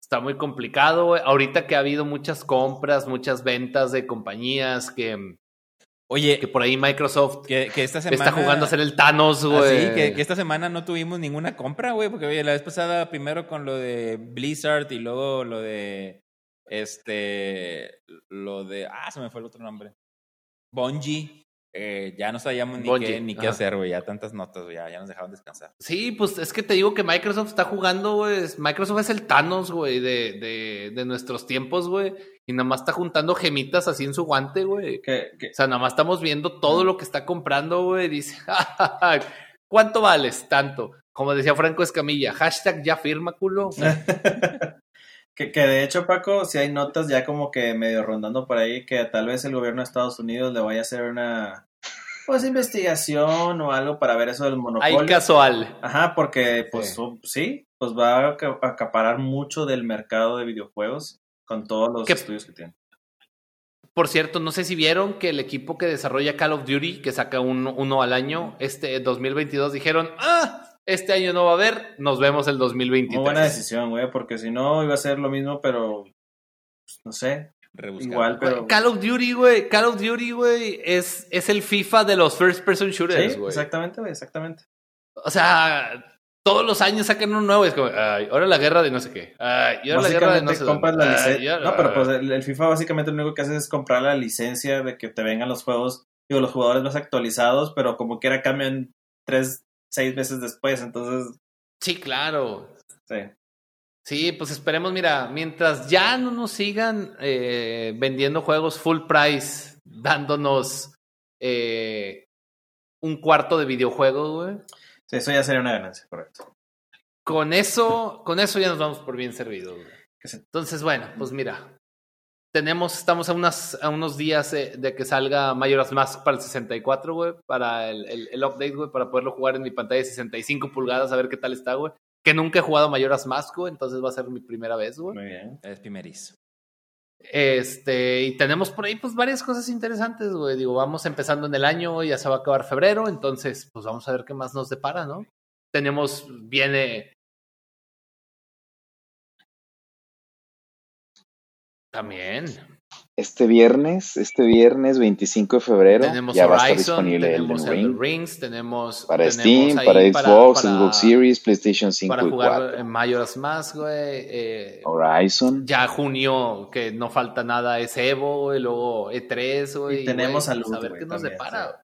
[SPEAKER 2] Está muy complicado, wey. Ahorita que ha habido muchas compras, muchas ventas de compañías que...
[SPEAKER 1] Oye,
[SPEAKER 2] que por ahí Microsoft
[SPEAKER 1] que, que esta semana,
[SPEAKER 2] está jugando a ser el Thanos, güey.
[SPEAKER 1] Ah, que, que, esta semana no tuvimos ninguna compra, güey, porque oye, la vez pasada primero con lo de Blizzard y luego lo de este lo de ah, se me fue el otro nombre. Bungie eh, ya no sabíamos ni
[SPEAKER 2] Bungie,
[SPEAKER 1] qué, ni qué
[SPEAKER 2] ajá.
[SPEAKER 1] hacer, güey. Ya tantas notas, güey. Ya, ya nos dejaron descansar.
[SPEAKER 2] Sí, pues es que te digo que Microsoft está jugando, güey. Microsoft es el Thanos, güey, de, de, de nuestros tiempos, güey. Y nada más está juntando gemitas así en su guante, güey. O sea, nada más estamos viendo todo lo que está comprando, güey. Dice, ¿cuánto vales? Tanto. Como decía Franco Escamilla, hashtag ya firma, culo.
[SPEAKER 3] que, que de hecho, Paco, si hay notas ya como que medio rondando por ahí que tal vez el gobierno de Estados Unidos le vaya a hacer una pues investigación o algo para ver eso del
[SPEAKER 2] Hay
[SPEAKER 3] monopolio.
[SPEAKER 2] casual.
[SPEAKER 3] Ajá, porque pues
[SPEAKER 2] Sí.
[SPEAKER 3] pues va a aca- acaparar mucho del mercado de videojuegos con todos los
[SPEAKER 2] ¿Qué-
[SPEAKER 3] estudios que tiene.
[SPEAKER 2] Por cierto, no sé si vieron que el equipo que desarrolla Call of Duty, que saca un- uno al año, este 2022 dijeron, ah, este año no va a haber, nos vemos el 2023.
[SPEAKER 3] Muy buena decisión, güey, porque si no iba a ser lo mismo, pero pues, no sé,
[SPEAKER 1] Rebuscado.
[SPEAKER 3] igual, pero
[SPEAKER 2] Call of Duty, güey, Call of Duty, güey, es, es el FIFA de los first person shooters,
[SPEAKER 3] Sí,
[SPEAKER 2] güey.
[SPEAKER 3] exactamente, güey, exactamente.
[SPEAKER 2] O sea, todos los años sacan uno nuevo, es como, ay, ahora la guerra de no sé qué, ay, y ahora la guerra de no sé
[SPEAKER 3] compras
[SPEAKER 2] dónde,
[SPEAKER 3] la
[SPEAKER 2] ay, y
[SPEAKER 3] licencia.
[SPEAKER 2] ahora-
[SPEAKER 3] No, pero pues el, el FIFA básicamente lo único que hace es comprar la licencia de que te vengan los juegos, digo, los jugadores más actualizados, pero como quiera cambian tres, seis veces después, entonces,
[SPEAKER 2] Sí, claro.
[SPEAKER 3] sí.
[SPEAKER 2] Sí, pues esperemos, mira, mientras ya no nos sigan eh, vendiendo juegos full price, dándonos eh, un cuarto de videojuego, güey.
[SPEAKER 3] Sí, eso ya sería una ganancia, correcto.
[SPEAKER 2] Con eso, con eso ya nos vamos por bien servidos. güey. Entonces, bueno, pues mira, tenemos, estamos a, unas, a unos días eh, de que salga Majora's Mask para el 64, güey, para el, el, el update, güey, para poderlo jugar en mi pantalla de 65 pulgadas, a ver qué tal está, güey. Que nunca he jugado Majora's Mask, güey, entonces va a ser mi primera vez, güey.
[SPEAKER 3] Muy bien.
[SPEAKER 1] Es primerizo.
[SPEAKER 2] Este, y tenemos por ahí pues varias cosas interesantes, güey. Digo, vamos empezando en el año, ya se va a acabar febrero, entonces pues vamos a ver qué más nos depara, ¿no? Tenemos, viene... También.
[SPEAKER 4] Este viernes, este viernes 25 de febrero,
[SPEAKER 2] Tenemos
[SPEAKER 4] ya va a estar
[SPEAKER 2] Horizon,
[SPEAKER 4] disponible
[SPEAKER 2] tenemos Elden
[SPEAKER 4] Ring.
[SPEAKER 2] Rings, tenemos...
[SPEAKER 4] Para
[SPEAKER 2] tenemos
[SPEAKER 4] Steam,
[SPEAKER 2] ahí
[SPEAKER 4] para Xbox,
[SPEAKER 2] para-
[SPEAKER 4] Xbox Series, PlayStation 5
[SPEAKER 2] Para
[SPEAKER 4] y
[SPEAKER 2] jugar
[SPEAKER 4] 4.
[SPEAKER 2] en Majora's Mask, güey. eh,
[SPEAKER 4] Horizon.
[SPEAKER 2] ya junio, que no falta nada, es Evo, güey, luego E3, güey.
[SPEAKER 3] Y tenemos
[SPEAKER 2] güey,
[SPEAKER 3] salud,
[SPEAKER 2] pues, A ver
[SPEAKER 3] güey,
[SPEAKER 2] qué nos
[SPEAKER 3] también,
[SPEAKER 2] depara.
[SPEAKER 3] sí.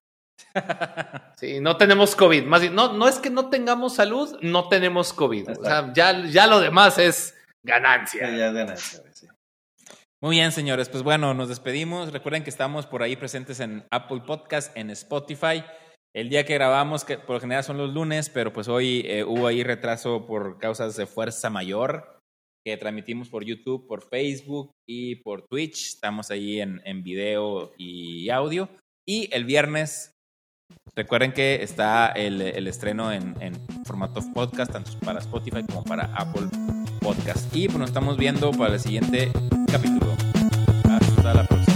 [SPEAKER 2] Sí, no tenemos COVID. Más bien, no, no es que no tengamos salud, no tenemos COVID. O sea, ya, ya lo demás es
[SPEAKER 3] Sí,
[SPEAKER 2] ganancia.
[SPEAKER 3] ya es ganancia, güey, sí.
[SPEAKER 1] Muy bien, señores. Pues bueno, nos despedimos. Recuerden que estamos por ahí presentes en Apple Podcast, en Spotify. El día que grabamos, que por lo general son los lunes, pero pues hoy eh, hubo ahí retraso por causas de fuerza mayor, que transmitimos por YouTube, por Facebook y por Twitch. Estamos ahí en, en video y audio. Y el viernes, recuerden que está el, el estreno en, en formato podcast, tanto para Spotify como para Apple Podcast. Y pues nos estamos viendo para el siguiente capítulo. Hasta la próxima.